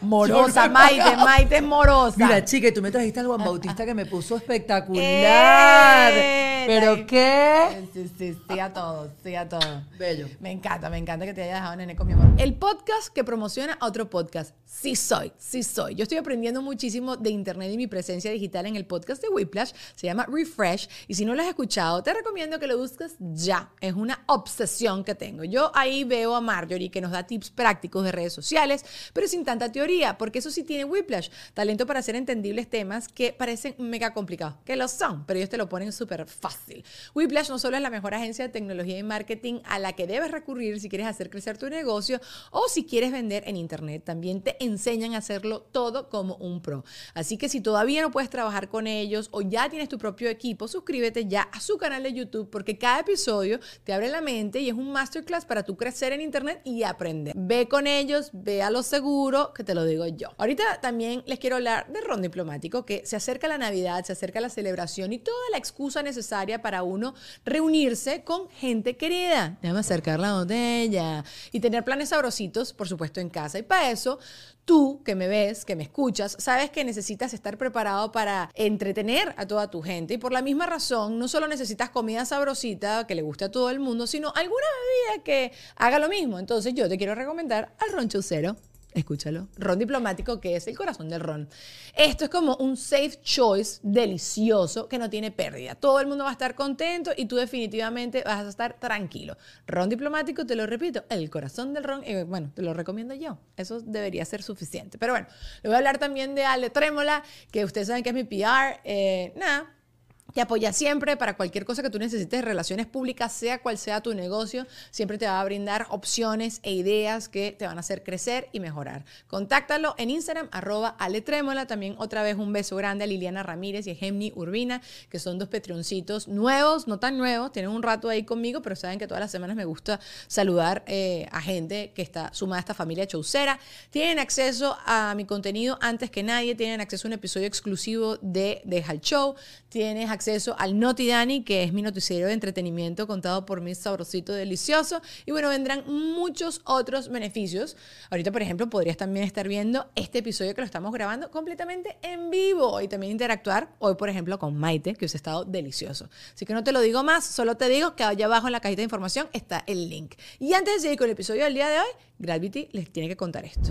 Speaker 3: morosa, Maite. Maite es morosa.
Speaker 4: Mira, chica, y tú me trajiste al Juan Bautista que me puso espectacular.
Speaker 3: Eh,
Speaker 4: ¿Pero
Speaker 3: la-
Speaker 4: qué?
Speaker 3: Sí, sí, sí a todo, sí a todo.
Speaker 4: Bello.
Speaker 3: Me encanta, me encanta que te haya dejado nene con mi amor. El podcast que promociona a otro podcast. Sí soy, sí soy. Yo estoy aprendiendo muchísimo de internet y mi presencia digital en el podcast de Whiplash. Se llama Refresh. Y si no lo has escuchado, te recomiendo que lo busques ya. Es una obsesión que tengo. Yo ahí veo a Marjorie que nos da tips prácticos de redes sociales, pero sin tanta teoría, porque eso sí tiene Whiplash. Talento para hacer entendibles temas que parecen mega complicados, que lo son, pero ellos te lo ponen súper fácil. Whiplash no solo es la mejor agencia de tecnología y marketing a la que debes recurrir si quieres hacer crecer tu negocio o si quieres vender en internet, también te enseñan a hacerlo todo como un pro. Así que si todavía no puedes trabajar con ellos o ya tienes tu propio equipo, suscríbete ya a su canal de YouTube porque cada episodio te abre la mente y es un masterclass para tú crecer en internet y aprender. Ve con ellos, ve a lo seguro, que te lo digo yo. Ahorita también les quiero hablar de ron diplomático, que se acerca la Navidad, se acerca la celebración y toda la excusa necesaria para uno reunirse con gente querida. Déjame acercar la botella y tener planes sabrositos, por supuesto, en casa. Y para eso, tú que me ves, que me escuchas, sabes que necesitas estar preparado para entretener a toda tu gente. Y por la misma razón, no solo necesitas comida sabrosita que le guste a todo el mundo, sino alguna bebida que haga lo mismo. Entonces yo te quiero recomendar al ron Chaucero. Escúchalo, ron diplomático que es el corazón del ron. Esto es como un safe choice delicioso que no tiene pérdida. Todo el mundo va a estar contento y tú definitivamente vas a estar tranquilo. Ron diplomático, te lo repito, el corazón del ron, y bueno, te lo recomiendo yo. Eso debería ser suficiente. Pero bueno, le voy a hablar también de Ale Trémola, que ustedes saben que es mi PR. Eh, nada, te apoya siempre para cualquier cosa que tú necesites relaciones públicas, sea cual sea tu negocio, siempre te va a brindar opciones e ideas que te van a hacer crecer y mejorar. Contáctalo en Instagram, arroba aletrémola. También otra vez un beso grande a Liliana Ramírez y a Gemni Urbina, que son dos petrioncitos nuevos, no tan nuevos, tienen un rato ahí conmigo, pero saben que todas las semanas me gusta saludar eh, a gente que está sumada a esta familia chaucera. Tienen acceso a mi contenido antes que nadie, tienen acceso a un episodio exclusivo de Deja el Show, tienes acceso al Noti Dani, que es mi noticiero de entretenimiento contado por mi sabrosito delicioso. Y bueno, vendrán muchos otros beneficios. Ahorita, por ejemplo, podrías también estar viendo este episodio que lo estamos grabando completamente en vivo y también interactuar hoy, por ejemplo, con Maite, que os ha estado delicioso. Así que no te lo digo más, solo te digo que allá abajo en la cajita de información está el link. Y antes de seguir con el episodio del día de hoy, Gravity les tiene que contar esto.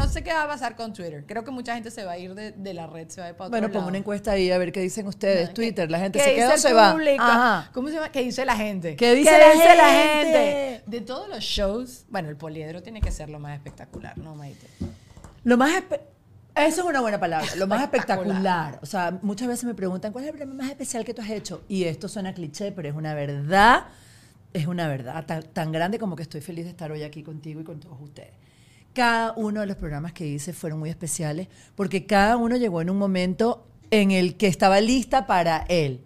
Speaker 3: No sé qué va a pasar con Twitter. Creo que mucha gente se va a ir de, de la red, se va a ir para otro
Speaker 4: Bueno, pongo una encuesta ahí a ver qué dicen ustedes.
Speaker 3: ¿Qué-
Speaker 4: Twitter, la gente se queda o se va. Ajá.
Speaker 3: ¿Cómo se llama? ¿Qué dice la gente?
Speaker 4: ¿Qué dice la
Speaker 3: gente?
Speaker 4: gente?
Speaker 3: De todos los shows, bueno, el poliedro tiene que ser lo más espectacular, ¿no, Maite?
Speaker 4: Lo más eso es una buena palabra, lo más
Speaker 3: Espectacular.
Speaker 4: espectacular. O sea, muchas veces me preguntan, ¿cuál es el premio más especial que tú has hecho? Y esto suena cliché, pero es una verdad, es una verdad tan, tan grande como que estoy feliz de estar hoy aquí contigo y con todos ustedes. Cada uno de los programas que hice fueron muy especiales porque cada uno llegó en un momento en el que estaba lista para él,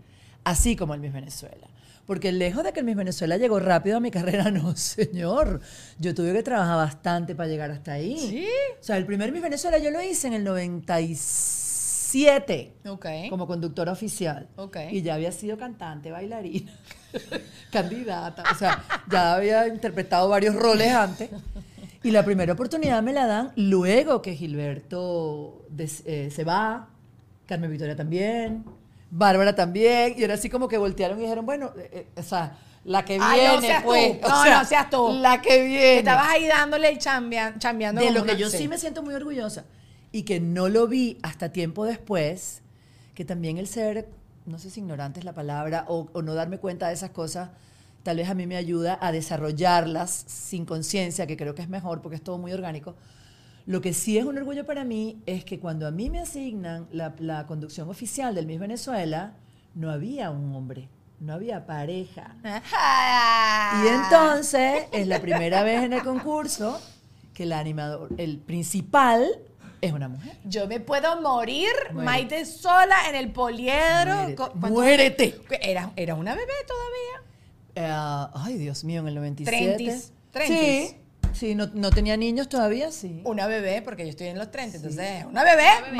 Speaker 4: así como el Miss Venezuela. Porque lejos de que el Miss Venezuela llegó rápido a mi [laughs] carrera, no, señor. Yo tuve que trabajar bastante para llegar hasta ahí.
Speaker 3: ¿Sí?
Speaker 4: O sea, el primer Miss Venezuela yo lo hice en el 97
Speaker 3: Ok.
Speaker 4: como conductora oficial.
Speaker 3: Ok.
Speaker 4: Y ya había sido cantante, bailarina, [laughs] candidata. O sea, ya había interpretado varios roles antes. Y la primera oportunidad me la dan luego que Gilberto des- eh, se va, Carmen Victoria también, Bárbara también. Y era así como que voltearon y dijeron, bueno, eh, eh, o sea, la que
Speaker 3: Ay,
Speaker 4: viene,
Speaker 3: no seas tú.
Speaker 4: pues. o
Speaker 3: No,
Speaker 4: sea,
Speaker 3: no seas tú.
Speaker 4: La que viene.
Speaker 3: Estabas ahí dándole el chambea- chambeando.
Speaker 4: De lo que
Speaker 3: una-
Speaker 4: yo sí me siento muy orgullosa y que no lo vi hasta tiempo después, que también el ser, no sé si ignorante es la palabra, o, o no darme cuenta de esas cosas, tal vez a mí me ayuda a desarrollarlas sin conciencia, que creo que es mejor porque es todo muy orgánico. Lo que sí es un orgullo para mí es que cuando a mí me asignan la, la conducción oficial del Miss Venezuela, no había un hombre, no había pareja. Y entonces es la primera vez en el concurso que el animador, el principal, es una mujer.
Speaker 3: Yo me puedo morir. Maite sola en el poliedro.
Speaker 4: Muérete.
Speaker 3: Co- ¿cuánto-
Speaker 4: Muérete.
Speaker 3: Era, era una bebé todavía.
Speaker 4: Eh, ay, Dios mío, en el 97.
Speaker 3: Trentis, trentis.
Speaker 4: Sí, sí no, no tenía niños todavía, sí.
Speaker 3: Una bebé, porque yo estoy en los 30, entonces, una bebé, una-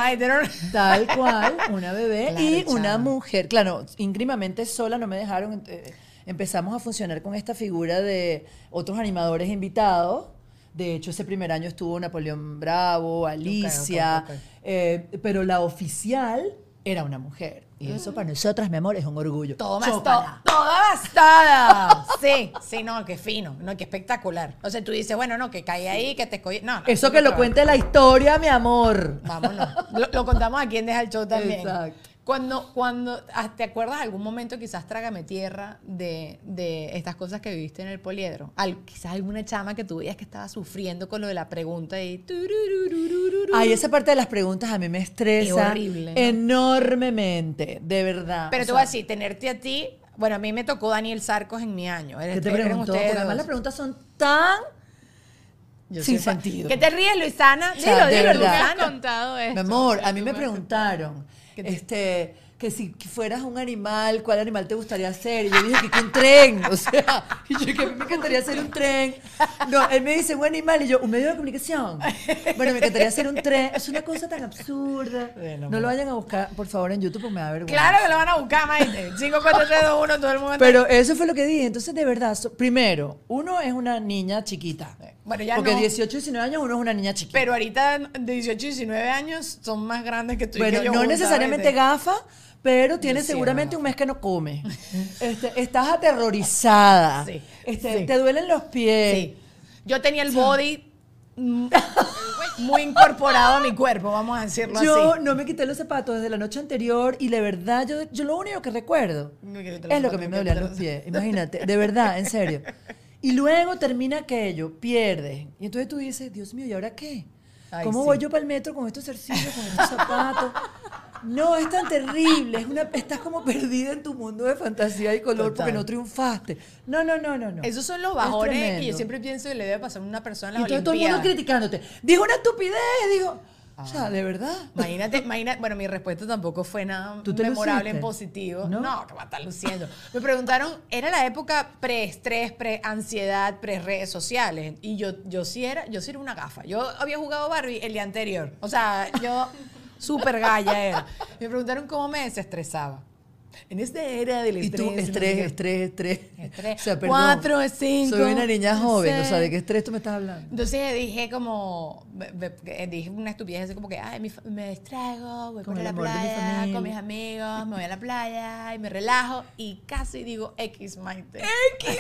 Speaker 4: Tal [laughs] cual, una bebé
Speaker 3: Claro,
Speaker 4: y
Speaker 3: chama.
Speaker 4: una mujer. Claro, íngrimamente sola no me dejaron. eh, empezamos a funcionar con esta figura de otros animadores invitados. De hecho, ese primer año estuvo Napoleón Bravo, Alicia, eh, pero la oficial era una mujer. Y eso para nosotras, mi amor, es un orgullo.
Speaker 3: Todas, to-
Speaker 4: Chócala.
Speaker 3: todas, todas. [laughs] Sí, sí, no, qué fino, no, qué espectacular. O sea, tú dices, bueno, no, que cae ahí, que te escogí. No, no,
Speaker 4: Eso que lo cuente la historia, mi amor.
Speaker 3: Vámonos. Lo, lo contamos aquí en Deja el Show también.
Speaker 4: Exacto.
Speaker 3: Cuando, cuando, ah, ¿te acuerdas algún momento, quizás trágame tierra, de, de estas cosas que viviste en el poliedro? Al, quizás alguna chama que tú veías que estaba sufriendo con lo de la pregunta y...
Speaker 4: Ay, esa parte de las preguntas a mí me estresa
Speaker 3: Es horrible, ¿no?
Speaker 4: enormemente, de verdad.
Speaker 3: Pero
Speaker 4: O
Speaker 3: te voy a
Speaker 4: sea,
Speaker 3: decir, tenerte a ti... Bueno, a mí me tocó Daniel Sarcos en mi año.
Speaker 4: ¿Qué te preguntó?
Speaker 3: ustedes
Speaker 4: Porque además las preguntas son tan
Speaker 3: Yo
Speaker 4: sin sentido.
Speaker 3: ¿Qué te ríes, Luisana?
Speaker 4: O sea,
Speaker 3: Dilo,
Speaker 4: de
Speaker 3: dilo,
Speaker 4: verdad.
Speaker 6: Me has
Speaker 3: Luisana.
Speaker 6: contado esto.
Speaker 4: Mi amor, a mí
Speaker 6: Tú
Speaker 4: me preguntaron,
Speaker 3: ¿Qué te-
Speaker 4: este, que si fueras un animal, ¿cuál animal te gustaría ser? Y yo dije que un tren, o sea, [laughs] y yo que a mí me encantaría ser un tren. No, él me dice un animal y yo, un medio de comunicación. Bueno, me encantaría ser un tren. Es una cosa tan absurda.
Speaker 3: Bueno,
Speaker 4: No lo vayan a buscar, por favor, en YouTube, porque me da vergüenza.
Speaker 3: Claro que lo van a buscar, Maite. 5, 4, 3, 2, 1, todo el mundo.
Speaker 4: Pero eso fue lo que dije. Entonces, de verdad, primero, uno es una niña chiquita.
Speaker 3: Bueno, ya
Speaker 4: Porque
Speaker 3: no.
Speaker 4: 18, 19 años uno es una niña chiquita.
Speaker 3: Pero ahorita de 18 y 19 años son más grandes que tú y
Speaker 4: bueno,
Speaker 3: que yo
Speaker 4: no necesariamente gafa, pero tienes
Speaker 3: sí,
Speaker 4: seguramente un mes que no come. Este, estás aterrorizada. [laughs]
Speaker 3: Sí,
Speaker 4: Este,
Speaker 3: sí.
Speaker 4: Te duelen los pies.
Speaker 3: Sí. Yo tenía el body muy incorporado a mi cuerpo, vamos a decirlo
Speaker 4: Yo
Speaker 3: así.
Speaker 4: no me quité los zapatos desde la noche anterior y de verdad, yo, yo lo único que recuerdo es lo que a mí me dolían los- pies. Imagínate, de verdad, en serio. [laughs] Y luego termina aquello, pierdes. Y entonces tú dices, Dios mío, ¿y ahora qué?
Speaker 3: Ay,
Speaker 4: ¿Cómo
Speaker 3: sí.
Speaker 4: voy yo para el metro con estos zarcillos, con estos zapatos? No, es tan terrible. Es una, estás como perdida en tu mundo de fantasía y color porque no triunfaste. No, no, no, no. no.
Speaker 3: Esos son los
Speaker 4: Es
Speaker 3: bajones que yo siempre pienso que le debe pasar a una persona en
Speaker 4: Y
Speaker 3: las
Speaker 4: entonces todo el mundo criticándote. Dijo una estupidez, digo. O sea, de verdad.
Speaker 3: Imagínate, imagínate, bueno, mi respuesta tampoco fue nada
Speaker 4: ¿Tú te
Speaker 3: memorable en
Speaker 4: luciste?
Speaker 3: positivo.
Speaker 4: ¿No?
Speaker 3: No, que va a estar luciendo. Me preguntaron, era la época pre-estrés, pre-ansiedad, pre-redes sociales. Y yo, yo sí era, yo sí era una gafa. Yo había jugado Barbie el día anterior. O sea, yo [laughs] súper galla era. Me preguntaron cómo me desestresaba. En esta era del
Speaker 4: Y
Speaker 3: estrés.
Speaker 4: tú,
Speaker 3: no sé
Speaker 4: estrés,
Speaker 3: qué.
Speaker 4: estrés, estrés.
Speaker 3: Estrés.
Speaker 4: O sea, perdón.
Speaker 3: Cuatro, cinco,
Speaker 4: Soy una niña joven, o sea, ¿de qué estrés tú me estás hablando?
Speaker 3: Entonces dije como, me- dije una estupidez así como que, ay, me distraigo, voy
Speaker 4: Con el
Speaker 3: la
Speaker 4: mi
Speaker 3: playa, con mis amigos, me voy a la playa y me relajo y casi digo X, Maite. X.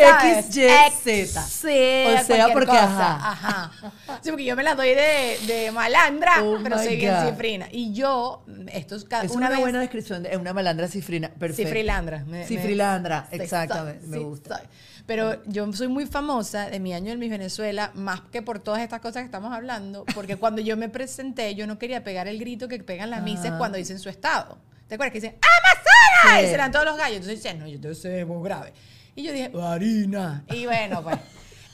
Speaker 4: X, Y, Z. O sea, porque
Speaker 3: cosa.
Speaker 4: ajá.
Speaker 3: ajá. Sí, porque yo me la doy de, de malandra,
Speaker 4: Oh
Speaker 3: pero soy bien cifrina. Y yo, esto es cada
Speaker 4: Es
Speaker 3: una,
Speaker 4: una,
Speaker 3: vez,
Speaker 4: buena descripción, de, es una malandra cifrina. Perfecto.
Speaker 3: Cifrilandra. me- me-
Speaker 4: Cifrilandra,
Speaker 3: Sí,
Speaker 4: exactamente,
Speaker 3: soy,
Speaker 4: me gusta.
Speaker 3: soy. Pero yo soy muy famosa de mi año en Miss Venezuela, más que por todas estas cosas que estamos hablando, porque [laughs] cuando yo me presenté, yo no quería pegar el grito que pegan las mises
Speaker 4: Ah.
Speaker 3: cuando dicen su estado. ¿Te acuerdas que dicen ¡Amazonas!
Speaker 4: Sí.
Speaker 3: Y serán todos los gallos. Entonces dicen, no, yo te sé muy grave. Y yo dije, harina. Y bueno, pues.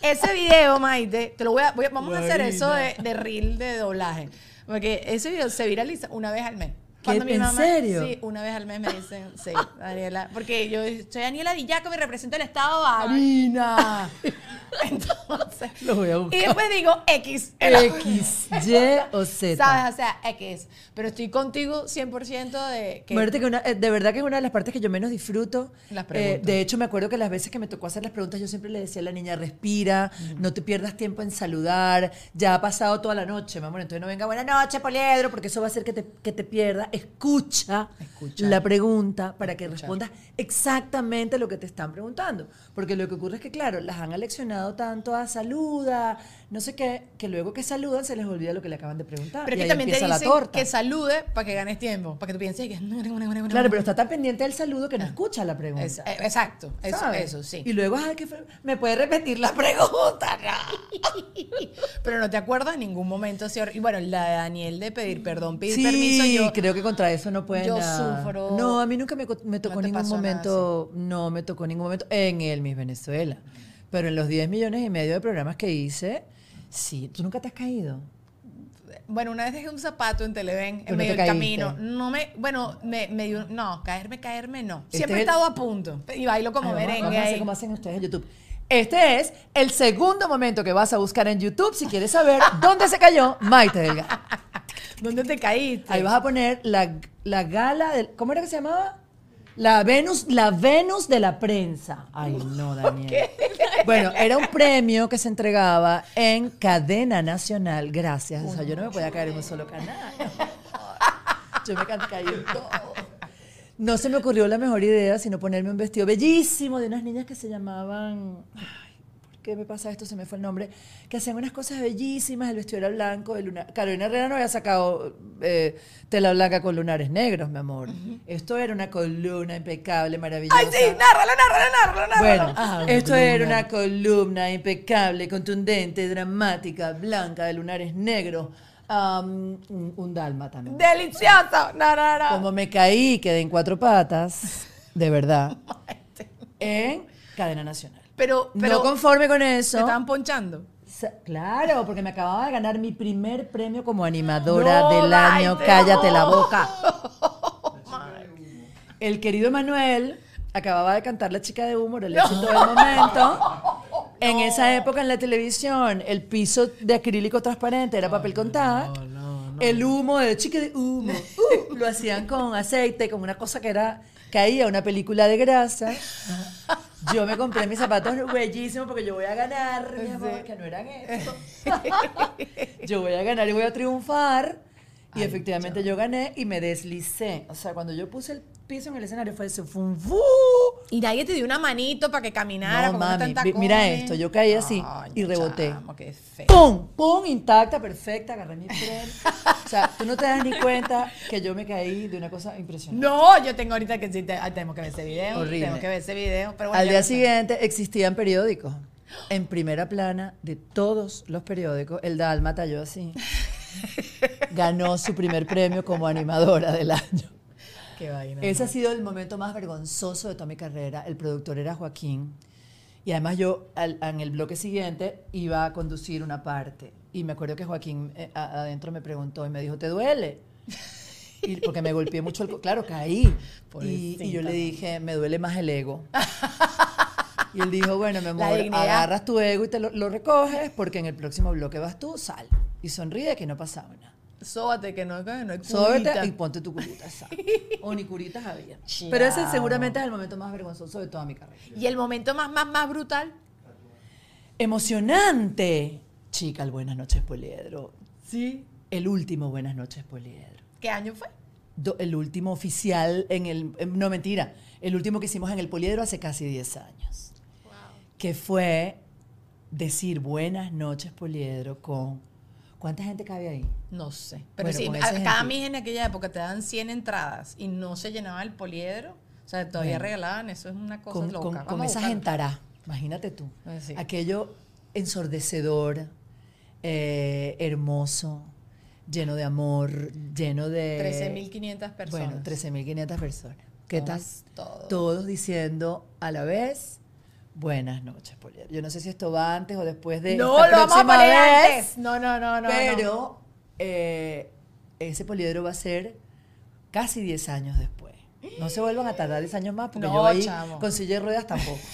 Speaker 3: Ese video, Maite, te lo voy a, voy a- vamos a hacer eso de, de reel de doblaje. Porque ese video se viraliza una vez al mes. Cuando mi
Speaker 4: ¿En
Speaker 3: mamá-
Speaker 4: serio?
Speaker 3: Sí, una vez al mes me dicen, sí, Daniela. Porque yo soy Daniela Villaco, me represento el estado harina. [laughs] Entonces.
Speaker 4: Lo voy a
Speaker 3: Y
Speaker 4: buscar.
Speaker 3: después digo X.
Speaker 4: X, Y o Z.
Speaker 3: ¿Sabes? O sea, X. Pero estoy contigo 100% de que.
Speaker 4: Muerte que una- eh, de verdad que es una de las partes que yo menos disfruto.
Speaker 3: Las
Speaker 4: Eh,
Speaker 3: preguntas.
Speaker 4: de hecho, me acuerdo que las veces que me tocó hacer las preguntas, yo siempre le decía a la niña, respira, no te pierdas tiempo en saludar, ya ha pasado toda la noche, mi amor, entonces no venga, buena noche, Poliedro, porque eso va a hacer que te, que te pierdas. Escucha
Speaker 3: Escuchar.
Speaker 4: la pregunta para que respondas exactamente lo que te están preguntando. Porque lo que ocurre es que, claro, las han aleccionado tanto a saluda, no sé qué, que luego que saludan se les olvida lo que le acaban de preguntar.
Speaker 3: Pero
Speaker 4: y
Speaker 3: que también te dicen que salude para que ganes tiempo. Para que tú pienses que.
Speaker 4: Claro, pero está tan pendiente del saludo que no escucha la pregunta.
Speaker 3: Es- eh, exacto. Eso, eso, sí.
Speaker 4: Y luego, ay, ¿qué fue? ¿me puede repetir la [laughs] pregunta? [laughs]
Speaker 3: Pero no te acuerdas en ningún momento. así hor- Y bueno, la de Daniel de pedir perdón, pedir
Speaker 4: sí,
Speaker 3: permiso. Yo,
Speaker 4: creo que contra eso no pueden.
Speaker 3: yo
Speaker 4: nada.
Speaker 3: sufro.
Speaker 4: No, a mí nunca me, tocó
Speaker 3: No
Speaker 4: ningún
Speaker 3: nada
Speaker 4: momento. No me tocó ningún momento en el Miss Venezuela. Pero en los 10 millones y medio de programas que hice, sí. ¿Tú nunca te has caído?
Speaker 3: Bueno, una vez dejé un zapato en Televen en
Speaker 4: no
Speaker 3: medio del camino. No me, bueno, me, me dio, no, caerme, caerme, no.
Speaker 4: Este
Speaker 3: Siempre he estado a punto. Y bailo como merengue.
Speaker 4: como hacen ustedes en YouTube. Este es el segundo momento que vas a buscar en YouTube si quieres saber [laughs] dónde se cayó Maite Delgado. [laughs]
Speaker 3: ¿Dónde te caíste?
Speaker 4: Ahí vas a poner la, la gala del. ¿Cómo era que se llamaba? La Venus, la Venus de la prensa. Ay, no, Daniel. Bueno, era un premio que se entregaba en cadena nacional. Gracias. O sea, yo no me podía caer en un solo canal. Yo me caí en todo. No se me ocurrió la mejor idea sino ponerme un vestido bellísimo de unas niñas que se llamaban. Ay, ¿por qué me pasa esto? Se me fue el nombre. Que hacían unas cosas bellísimas. El vestido era blanco. De luna... Carolina Herrera no había sacado eh, tela blanca con lunares negros, mi amor. Esto era una columna impecable, maravillosa.
Speaker 3: Ay, sí, nárralo, nárralo, nárralo.
Speaker 4: Bueno,
Speaker 3: Ajá,
Speaker 4: esto
Speaker 3: una
Speaker 4: era una columna impecable, contundente, dramática, blanca, de lunares negros. Un, un dálmata también.
Speaker 3: Delicioso. No, no, no.
Speaker 4: Como me caí, quedé en cuatro patas, de verdad, [laughs] en cadena nacional.
Speaker 3: Pero, pero
Speaker 4: no conforme con
Speaker 3: te
Speaker 4: eso.
Speaker 3: estaban ponchando.
Speaker 4: Claro, porque me acababa de ganar mi primer premio como animadora
Speaker 3: No,
Speaker 4: del año. Cállate
Speaker 3: no.
Speaker 4: la boca. [laughs] El querido Manuel acababa de cantar La chica de humor, el éxito del momento. En esa época en la televisión, el piso de acrílico transparente era papel contact. El humo de chica de humo [laughs] uh, lo hacían con aceite, con una cosa que era caía una película de grasa. [laughs] Yo me compré mis zapatos bellísimos porque yo voy a ganar, mi amor, que no eran estos. [laughs] yo voy a ganar y voy a triunfar. Y efectivamente yo gané y me deslicé. O sea, cuando yo puse el piso en el escenario fue eso, fue un ¡fu!
Speaker 3: Y nadie te dio una manito para que caminara.
Speaker 4: No, mami, vi- mira esto, yo caí así y reboté.
Speaker 3: chamo, qué feo.
Speaker 4: ¡Pum! ¡Pum! Intacta, perfecta, agarré mi freno. O sea, tú no te das ni cuenta que yo me caí de una cosa impresionante.
Speaker 3: No, yo tengo ahorita que sí, te- tenemos que ver ese video.
Speaker 4: Horrible.
Speaker 3: Tenemos que ver ese video. Pero bueno,
Speaker 4: Al día
Speaker 3: no
Speaker 4: siguiente existían periódicos. En primera plana de todos los periódicos, el Dálmata, yo así, ganó su primer premio como animadora del año.
Speaker 3: Qué vaina.
Speaker 4: Ese ha sido el momento más vergonzoso de toda mi carrera. El productor era Joaquín. Y además yo al- en el bloque siguiente iba a conducir una parte. Y me acuerdo que Joaquín eh, adentro me preguntó y me dijo, ¿te duele? Y porque me golpeé mucho el... Claro, caí. Y, y yo le dije, me duele más el ego. Y él dijo, bueno, mi amor, agarras tu ego y te lo, lo recoges porque en el próximo bloque vas tú, sal. Y sonríe que no pasaba nada.
Speaker 3: Sóbate que no, que no hay curita.
Speaker 4: y ponte tu curita. [laughs] O ni curitas había. Pero ese seguramente es el momento más vergonzoso de toda mi carrera.
Speaker 3: Y el momento más, más, más brutal.
Speaker 4: Emocionante. Chica, el Buenas noches, Poliedro. Sí. El último Buenas noches, Poliedro.
Speaker 3: ¿Qué año fue?
Speaker 4: Do- el último oficial en el... em, No, mentira. El último que hicimos en el Poliedro hace casi 10 años. Que fue decir Buenas noches, Poliedro con... ¿Cuánta gente cabe ahí?
Speaker 3: No sé. Pero
Speaker 4: Bueno,
Speaker 3: sí, a- cada mis en aquella época te dan 100 entradas y no se llenaba el poliedro. O sea, todavía regalaban, eso es una cosa
Speaker 4: con,
Speaker 3: loca.
Speaker 4: con- con esa gentará. Imagínate tú.
Speaker 3: Eh, sí.
Speaker 4: Aquello ensordecedor, eh, hermoso, lleno de amor, lleno de...
Speaker 3: 13.500 personas.
Speaker 4: Bueno, 13.500 personas. ¿Qué tal?
Speaker 3: Todos. Todos
Speaker 4: diciendo a la vez, buenas noches, Poliedro. Yo no sé si esto va antes o después de
Speaker 3: No,
Speaker 4: esta
Speaker 3: lo vamos a poner
Speaker 4: vez,
Speaker 3: antes. No, no, no, no.
Speaker 4: pero
Speaker 3: no.
Speaker 4: eh, ese poliedro va a ser casi 10 años después. No se vuelvan a tardar 10 años más, porque
Speaker 3: No,
Speaker 4: yo ahí
Speaker 3: chamo.
Speaker 4: con silla de ruedas tampoco. [laughs]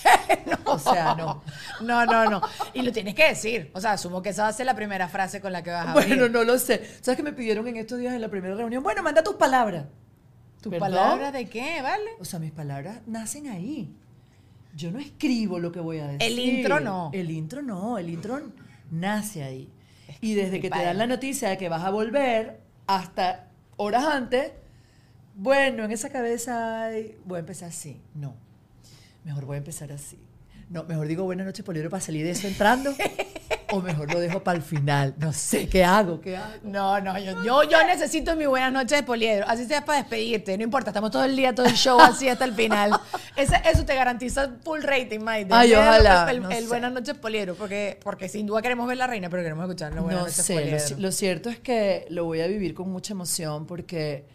Speaker 4: O sea, no.
Speaker 3: No, no, no. Y lo tienes que decir. O sea, asumo que esa va a ser la primera frase con la que vas a abrir.
Speaker 4: Bueno, no lo sé. ¿Sabes qué me pidieron en estos días en la primera reunión? Bueno, manda tus palabras.
Speaker 3: ¿Tus palabras de qué, vale?
Speaker 4: O sea, mis palabras nacen ahí. Yo no escribo lo que voy a decir.
Speaker 3: El intro no.
Speaker 4: El intro no, el intro nace ahí. Y desde que te dan la noticia de que vas a volver hasta horas antes, bueno, en esa cabeza hay, voy a empezar así. No, mejor voy a empezar así. No, mejor digo buenas noches, Poliedro, para salir de eso entrando. [laughs] o mejor lo dejo para el final. No sé, ¿qué hago? ¿Qué hago?
Speaker 3: No, no, yo, yo, yo necesito mi buenas noches de poliedro. Así sea para despedirte. No importa, estamos todo el día, todo el show así hasta el final. Ese- eso te garantiza full rating, Maite.
Speaker 4: Ay, ojalá,
Speaker 3: El,
Speaker 4: no
Speaker 3: el buenas noches poliedro. Porque, porque sin duda queremos ver la reina, pero queremos escuchar la buenas
Speaker 4: No
Speaker 3: noches
Speaker 4: sé, lo,
Speaker 3: poliedro.
Speaker 4: ci- lo cierto es que lo voy a vivir con mucha emoción porque,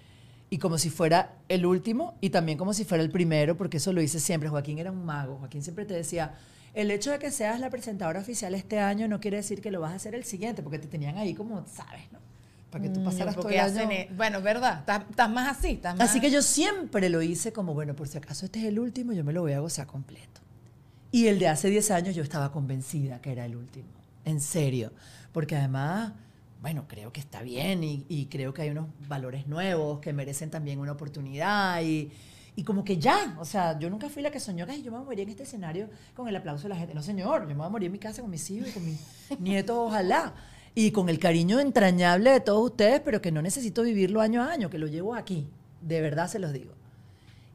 Speaker 4: y como si fuera el último y también como si fuera el primero, porque eso lo hice siempre. Joaquín era un mago. Joaquín siempre te decía, el hecho de que seas la presentadora oficial este año no quiere decir que lo vas a hacer el siguiente, porque te tenían ahí como, sabes, ¿no? Para que tú pasaras todo
Speaker 3: Porque
Speaker 4: el año.
Speaker 3: e- Bueno, es verdad. Estás, estás más así. Estás más...
Speaker 4: Así que yo siempre lo hice como, bueno, por si acaso este es el último, yo me lo voy a gozar completo. Y el de hace 10 años yo estaba convencida que era el último. En serio. Porque además, bueno, creo que está bien y, y creo que hay unos valores nuevos que merecen también una oportunidad y, y como que ya, o sea, yo nunca fui la que soñó que "Ay, yo me voy a morir en este escenario con el aplauso de la gente. No, señor, yo me voy a morir en mi casa con mis hijos y con mis [laughs] nietos, ojalá. Y con el cariño entrañable de todos ustedes, pero que no necesito vivirlo año a año, que lo llevo aquí. De verdad se los digo.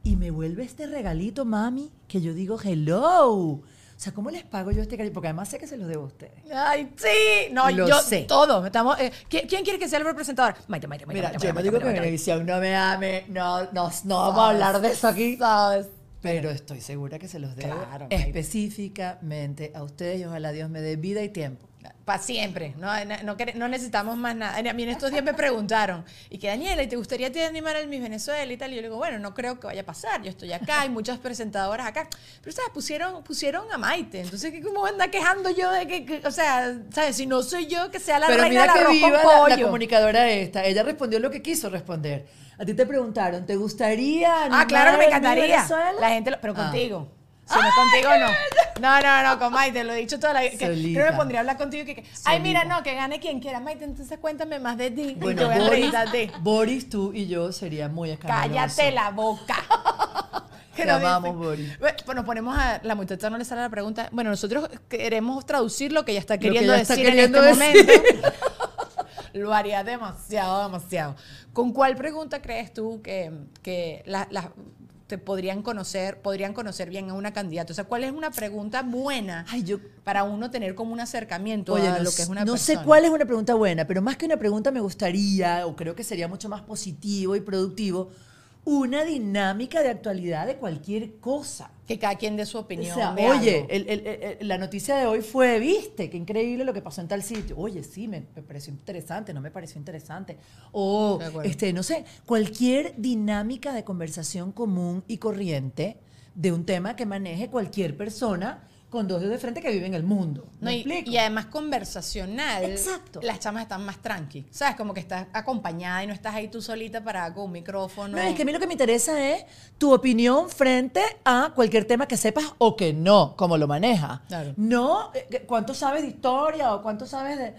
Speaker 4: Y me vuelve este regalito, mami, que yo digo, hello. O sea, ¿cómo les pago yo este cariño? Porque además sé que se los debo a ustedes.
Speaker 3: Ay, sí. No,
Speaker 4: Lo
Speaker 3: yo,
Speaker 4: sé.
Speaker 3: todos. Estamos, eh, ¿quién, quién quiere que sea el representador? Maite, Maite, Maite.
Speaker 4: Mira,
Speaker 3: Maite,
Speaker 4: yo no
Speaker 3: Maite,
Speaker 4: digo que
Speaker 3: Maite, Maite.
Speaker 4: Venevisión no me ame, no, no, no vamos a hablar de eso aquí.
Speaker 3: ¿Sabes?
Speaker 4: Pero estoy segura que se los debo
Speaker 3: Claro,
Speaker 4: específicamente a ustedes y ojalá Dios me dé vida y tiempo
Speaker 3: Para siempre. No, no, no necesitamos más nada. A mí en estos días me preguntaron, y que Daniela, ¿y te gustaría te animar al Miss Venezuela y tal? Y yo le digo, bueno, no creo que vaya a pasar. Yo estoy acá, hay muchas presentadoras acá. Pero, ¿sabes? Pusieron, pusieron a Maite. Entonces, ¿qué- ¿cómo anda quejando yo de que, que- o sea, ¿sabes? Si no soy yo, que sea la
Speaker 4: Pero
Speaker 3: reina
Speaker 4: mira que viva la, la comunicadora esta. Ella respondió lo que quiso responder. A ti te preguntaron, ¿te gustaría
Speaker 3: Ah, claro que me
Speaker 4: animar
Speaker 3: encantaría. La gente, lo- pero
Speaker 4: Ah.
Speaker 3: contigo. Si no es contigo, no. No, no, no, con Maite, lo he dicho toda la vida. que-
Speaker 4: Solita.
Speaker 3: Creo que me pondría a hablar contigo y que, que, ay, mira, no, que gane quien quiera. Maite, entonces cuéntame más de ti.
Speaker 4: Bueno,
Speaker 3: y te voy a
Speaker 4: Boris,
Speaker 3: a ti.
Speaker 4: Boris, tú y yo sería muy escandaloso.
Speaker 3: Cállate la boca. [laughs]
Speaker 4: Te
Speaker 3: nos
Speaker 4: amamos,
Speaker 3: dicen-
Speaker 4: Boris.
Speaker 3: Bueno, pues ponemos a. La muchacha no le sale la pregunta. Bueno, nosotros queremos traducir lo que ella está
Speaker 4: que
Speaker 3: queriendo
Speaker 4: ella está
Speaker 3: decir
Speaker 4: queriendo
Speaker 3: en este
Speaker 4: decir.
Speaker 3: momento. [laughs] lo haría demasiado, demasiado. ¿Con cuál pregunta crees tú que, que la- la- podrían conocer, podrían conocer bien a una candidata? O sea, ¿cuál es una pregunta buena
Speaker 4: Ay, yo
Speaker 3: para uno tener como un acercamiento
Speaker 4: Oye,
Speaker 3: a
Speaker 4: no,
Speaker 3: lo que es una
Speaker 4: no
Speaker 3: persona?
Speaker 4: sé cuál es una pregunta buena, pero más que una pregunta me gustaría, o creo que sería mucho más positivo y productivo, una dinámica de actualidad de cualquier cosa.
Speaker 3: Que cada quien dé su opinión.
Speaker 4: o sea,
Speaker 3: de
Speaker 4: oye, el- el- el- la noticia de hoy fue, viste, qué increíble lo que pasó en tal sitio. Oye, sí, me, me pareció interesante, no me pareció interesante. O, este, no sé, cualquier dinámica de conversación común y corriente de un tema que maneje cualquier persona con dos dedos de frente que vive en el mundo.
Speaker 3: No,
Speaker 4: ¿Me
Speaker 3: y,
Speaker 4: explico?
Speaker 3: y además conversacional.
Speaker 4: Exacto.
Speaker 3: Las chamas están más tranqui. ¿Sabes? Como que estás acompañada y no estás ahí tú solita para con un micrófono.
Speaker 4: No, es que a mí lo que me interesa es tu opinión frente a cualquier tema que sepas o que no, cómo lo manejas.
Speaker 3: Claro.
Speaker 4: No, eh, cuánto sabes de historia o cuánto sabes de...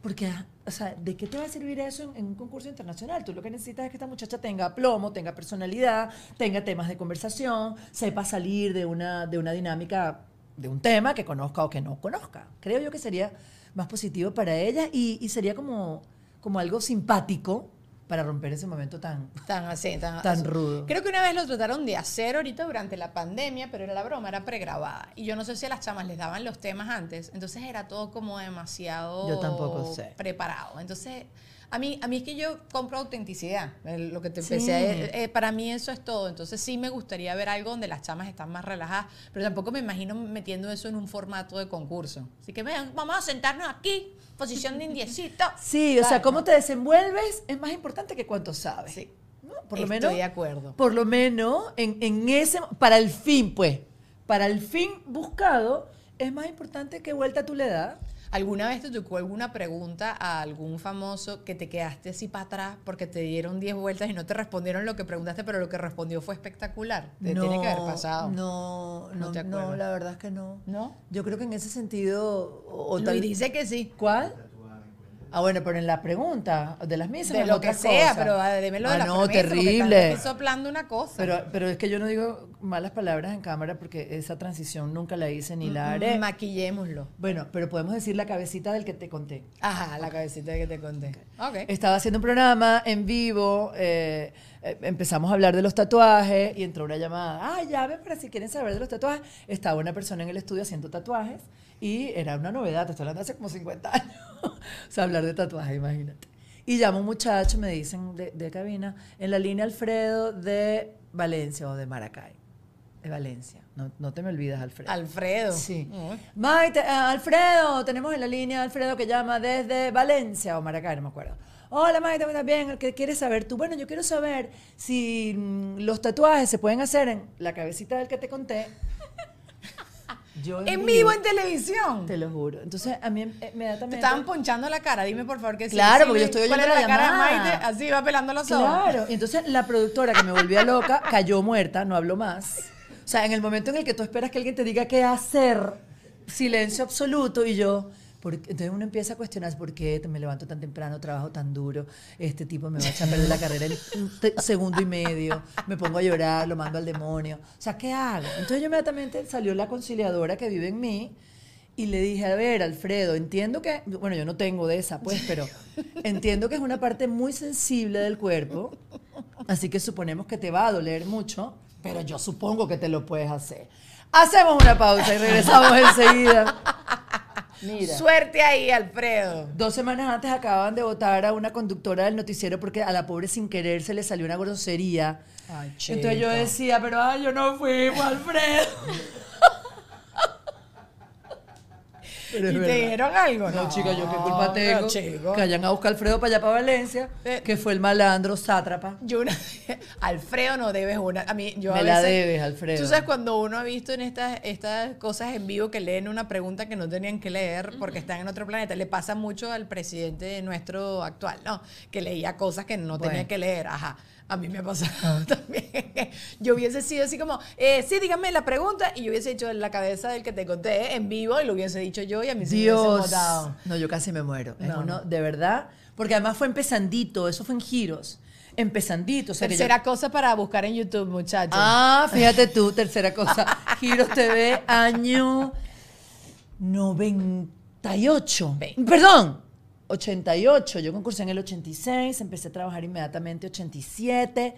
Speaker 4: Porque, o sea, ¿de qué te va a servir eso en, en un concurso internacional? Tú lo que necesitas es que esta muchacha tenga plomo, tenga personalidad, tenga temas de conversación, sepa salir de una, de una dinámica de un tema que conozca o que no conozca. Creo yo que sería más positivo para ella y, y sería como, como algo simpático para romper ese momento tan...
Speaker 3: Tan así, tan,
Speaker 4: rudo.
Speaker 3: Creo que una vez lo trataron de hacer ahorita durante la pandemia, pero era la broma, era pregrabada. Y yo no sé si a las chamas les daban los temas antes. Entonces era todo como demasiado
Speaker 4: Yo tampoco sé.
Speaker 3: preparado. Entonces, a mí, a mí es que yo compro autenticidad. Lo que te
Speaker 4: Sí.
Speaker 3: empecé a- eh, eh, para mí eso es todo. Entonces sí me gustaría ver algo donde las chamas están más relajadas, pero tampoco me imagino metiendo eso en un formato de concurso. Así que vean, vamos a sentarnos aquí, posición de indiecito. [laughs]
Speaker 4: Sí, o sea, cómo te desenvuelves es más importante que cuánto sabes.
Speaker 3: Sí.
Speaker 4: ¿no? Por lo
Speaker 3: Estoy
Speaker 4: menos.
Speaker 3: de acuerdo.
Speaker 4: Por lo menos en, en ese. Para el fin, pues. Para el fin buscado, es más importante que vuelta tú le das.
Speaker 3: ¿Alguna vez te tocó alguna pregunta a algún famoso que te quedaste así para atrás porque te dieron 10 vueltas y no te respondieron lo que preguntaste, pero lo que respondió fue espectacular? Te tiene que haber pasado.
Speaker 4: No,
Speaker 3: No
Speaker 4: no,
Speaker 3: te
Speaker 4: no, la verdad es que no.
Speaker 3: ¿No?
Speaker 4: Yo creo que en ese sentido. O, o
Speaker 3: Luis
Speaker 4: tal-
Speaker 3: dice que sí.
Speaker 4: ¿Cuál? Ah, bueno, pero en la pregunta de las misas.
Speaker 3: De lo que sea,
Speaker 4: cosa.
Speaker 3: pero ah, démelo de
Speaker 4: Ah,
Speaker 3: la
Speaker 4: no, terrible.
Speaker 3: aquí soplando una cosa.
Speaker 4: Pero, pero es que yo no digo malas palabras en cámara porque esa transición nunca la hice ni la haré.
Speaker 3: Maquillémoslo.
Speaker 4: Bueno, pero podemos decir la cabecita del que te conté.
Speaker 3: Ajá, la cabecita que te conté. Ok.
Speaker 4: Estaba haciendo un programa en vivo, eh, eh, empezamos a hablar de los tatuajes y entró una llamada. Ah, llame para si quieren saber de los tatuajes. Estaba una persona en el estudio haciendo tatuajes y era una novedad, te estoy hablando hace como 50 años. [laughs] o sea, hablar de tatuajes, imagínate. Y llama un muchacho, me dicen de, de cabina, en la línea Alfredo de Valencia o de Maracay. De Valencia. No, no te me olvidas, Alfredo.
Speaker 3: Alfredo.
Speaker 4: Sí.
Speaker 3: Uy.
Speaker 4: Maite, ah, Alfredo, tenemos en la línea Alfredo que llama desde Valencia o Maracay, no me acuerdo. Hola Maite, ¿cómo estás bien? ¿Qué quieres saber tú? Bueno, yo quiero saber si mm, los tatuajes se pueden hacer en la cabecita del que te conté. Yo
Speaker 3: En vivo en televisión.
Speaker 4: Te lo juro. Entonces, a mí
Speaker 3: Te
Speaker 4: inmediatamente...
Speaker 3: estaban ponchando la cara. Dime por favor que sí.
Speaker 4: Claro, porque yo estoy
Speaker 3: ¿Cuál
Speaker 4: oyendo la
Speaker 3: la cara de. Maite? Así va pelando los ojos.
Speaker 4: Claro. Y entonces la productora que me volvía loca [laughs] cayó muerta, no habló más. O sea, en el momento en el que tú esperas que alguien te diga qué hacer, silencio absoluto y yo... por- entonces uno empieza a cuestionarse por qué me levanto tan temprano, trabajo tan duro, este tipo me va a echar a perder la carrera en un segundo y medio, me pongo a llorar, lo mando al demonio. O sea, ¿qué hago? Entonces yo inmediatamente salió la conciliadora que vive en mí y le dije, a ver, Alfredo, entiendo que, bueno, yo no tengo de esa, pues, pero entiendo que es una parte muy sensible del cuerpo, así que suponemos que te va a doler mucho, pero yo supongo que te lo puedes hacer. Hacemos una pausa y regresamos enseguida. Mira.
Speaker 3: Suerte ahí, Alfredo.
Speaker 4: Dos semanas antes acaban de votar a una conductora del noticiero porque a la pobre sin querer se le salió una grosería.
Speaker 3: Ay,
Speaker 4: Entonces yo decía, pero ay, yo no fui, Alfredo. [laughs] Pero
Speaker 3: ¿Y te dijeron algo?
Speaker 4: No, chica, yo qué culpa tengo. Que hayan a buscar a Alfredo para allá, para Valencia,
Speaker 3: Eh.
Speaker 4: que fue el malandro sátrapa.
Speaker 3: Yo una, [laughs] Alfredo no debes una. A mí, yo a
Speaker 4: Me la
Speaker 3: veces-
Speaker 4: debes, Alfredo.
Speaker 3: Tú sabes cuando uno ha visto en estas, estas cosas en vivo que leen una pregunta que no tenían que leer porque están en otro planeta. Le pasa mucho al presidente nuestro actual, ¿no? Que leía cosas que no tenía
Speaker 4: Bueno.
Speaker 3: que leer. Ajá. A mí me ha pasado [laughs] también. Yo hubiese sido así como, eh, sí, dígame la pregunta. Y yo hubiese hecho en la cabeza del que te conté en vivo y lo hubiese dicho yo y a mí me hubiesen
Speaker 4: Dios.
Speaker 3: votado.
Speaker 4: No, yo casi me muero. Es
Speaker 3: No,
Speaker 4: uno,
Speaker 3: no.
Speaker 4: de verdad. Porque además fue empezandito, eso fue en giros. Empezandito. O sea, yo-
Speaker 3: Tercera cosa para buscar en YouTube, muchachos.
Speaker 4: Ah, [laughs] fíjate tú, tercera cosa. Giros TV, año 98.
Speaker 3: Ve.
Speaker 4: Perdón, 88. Yo concursé en el 86, empecé a trabajar inmediatamente 87,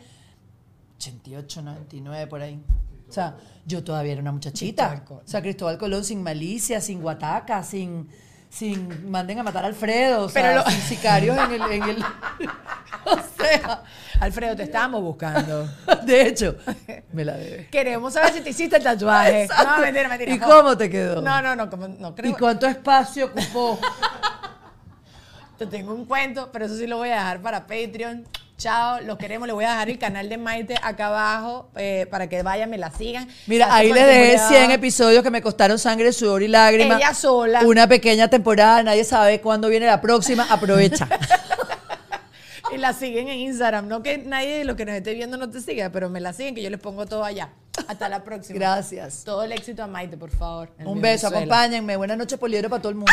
Speaker 4: 88, 99, por ahí. O sea, yo todavía era una muchachita. O sea, Cristóbal Colón sin malicia, sin guataca, sin, sin manden a matar a Alfredo, o sea,
Speaker 3: Pero lo-
Speaker 4: sin sicarios en el, en el- [laughs] [laughs] o sea,
Speaker 3: Alfredo, te estábamos buscando. [laughs]
Speaker 4: de hecho, me la debe.
Speaker 3: Queremos saber si te hiciste el tatuaje.
Speaker 4: Exacto.
Speaker 3: No, mentira, mentira.
Speaker 4: ¿Y
Speaker 3: no.
Speaker 4: cómo te quedó?
Speaker 3: No, no, no, como, no creo.
Speaker 4: ¿Y cuánto espacio ocupó?
Speaker 3: Te tengo un cuento, pero eso sí lo voy a dejar para Patreon. Chao, los queremos. Le voy a dejar el canal de Maite acá abajo eh, para que vayan, me la sigan.
Speaker 4: Mira, ahí les dejé
Speaker 3: continuidad.
Speaker 4: 100 episodios que me costaron sangre, sudor y lágrimas.
Speaker 3: Ella sola.
Speaker 4: Una pequeña temporada, nadie sabe cuándo viene la próxima. Aprovecha. [laughs]
Speaker 3: Y la siguen en Instagram. No que nadie de los que nos esté viendo no te siga, pero me la siguen, que yo les pongo todo allá. Hasta la próxima.
Speaker 4: Gracias.
Speaker 3: Todo el éxito a Maite, por favor.
Speaker 4: Un beso,
Speaker 3: Venezuela.
Speaker 4: acompáñenme. Buenas noches, Poliedro, para todo el mundo.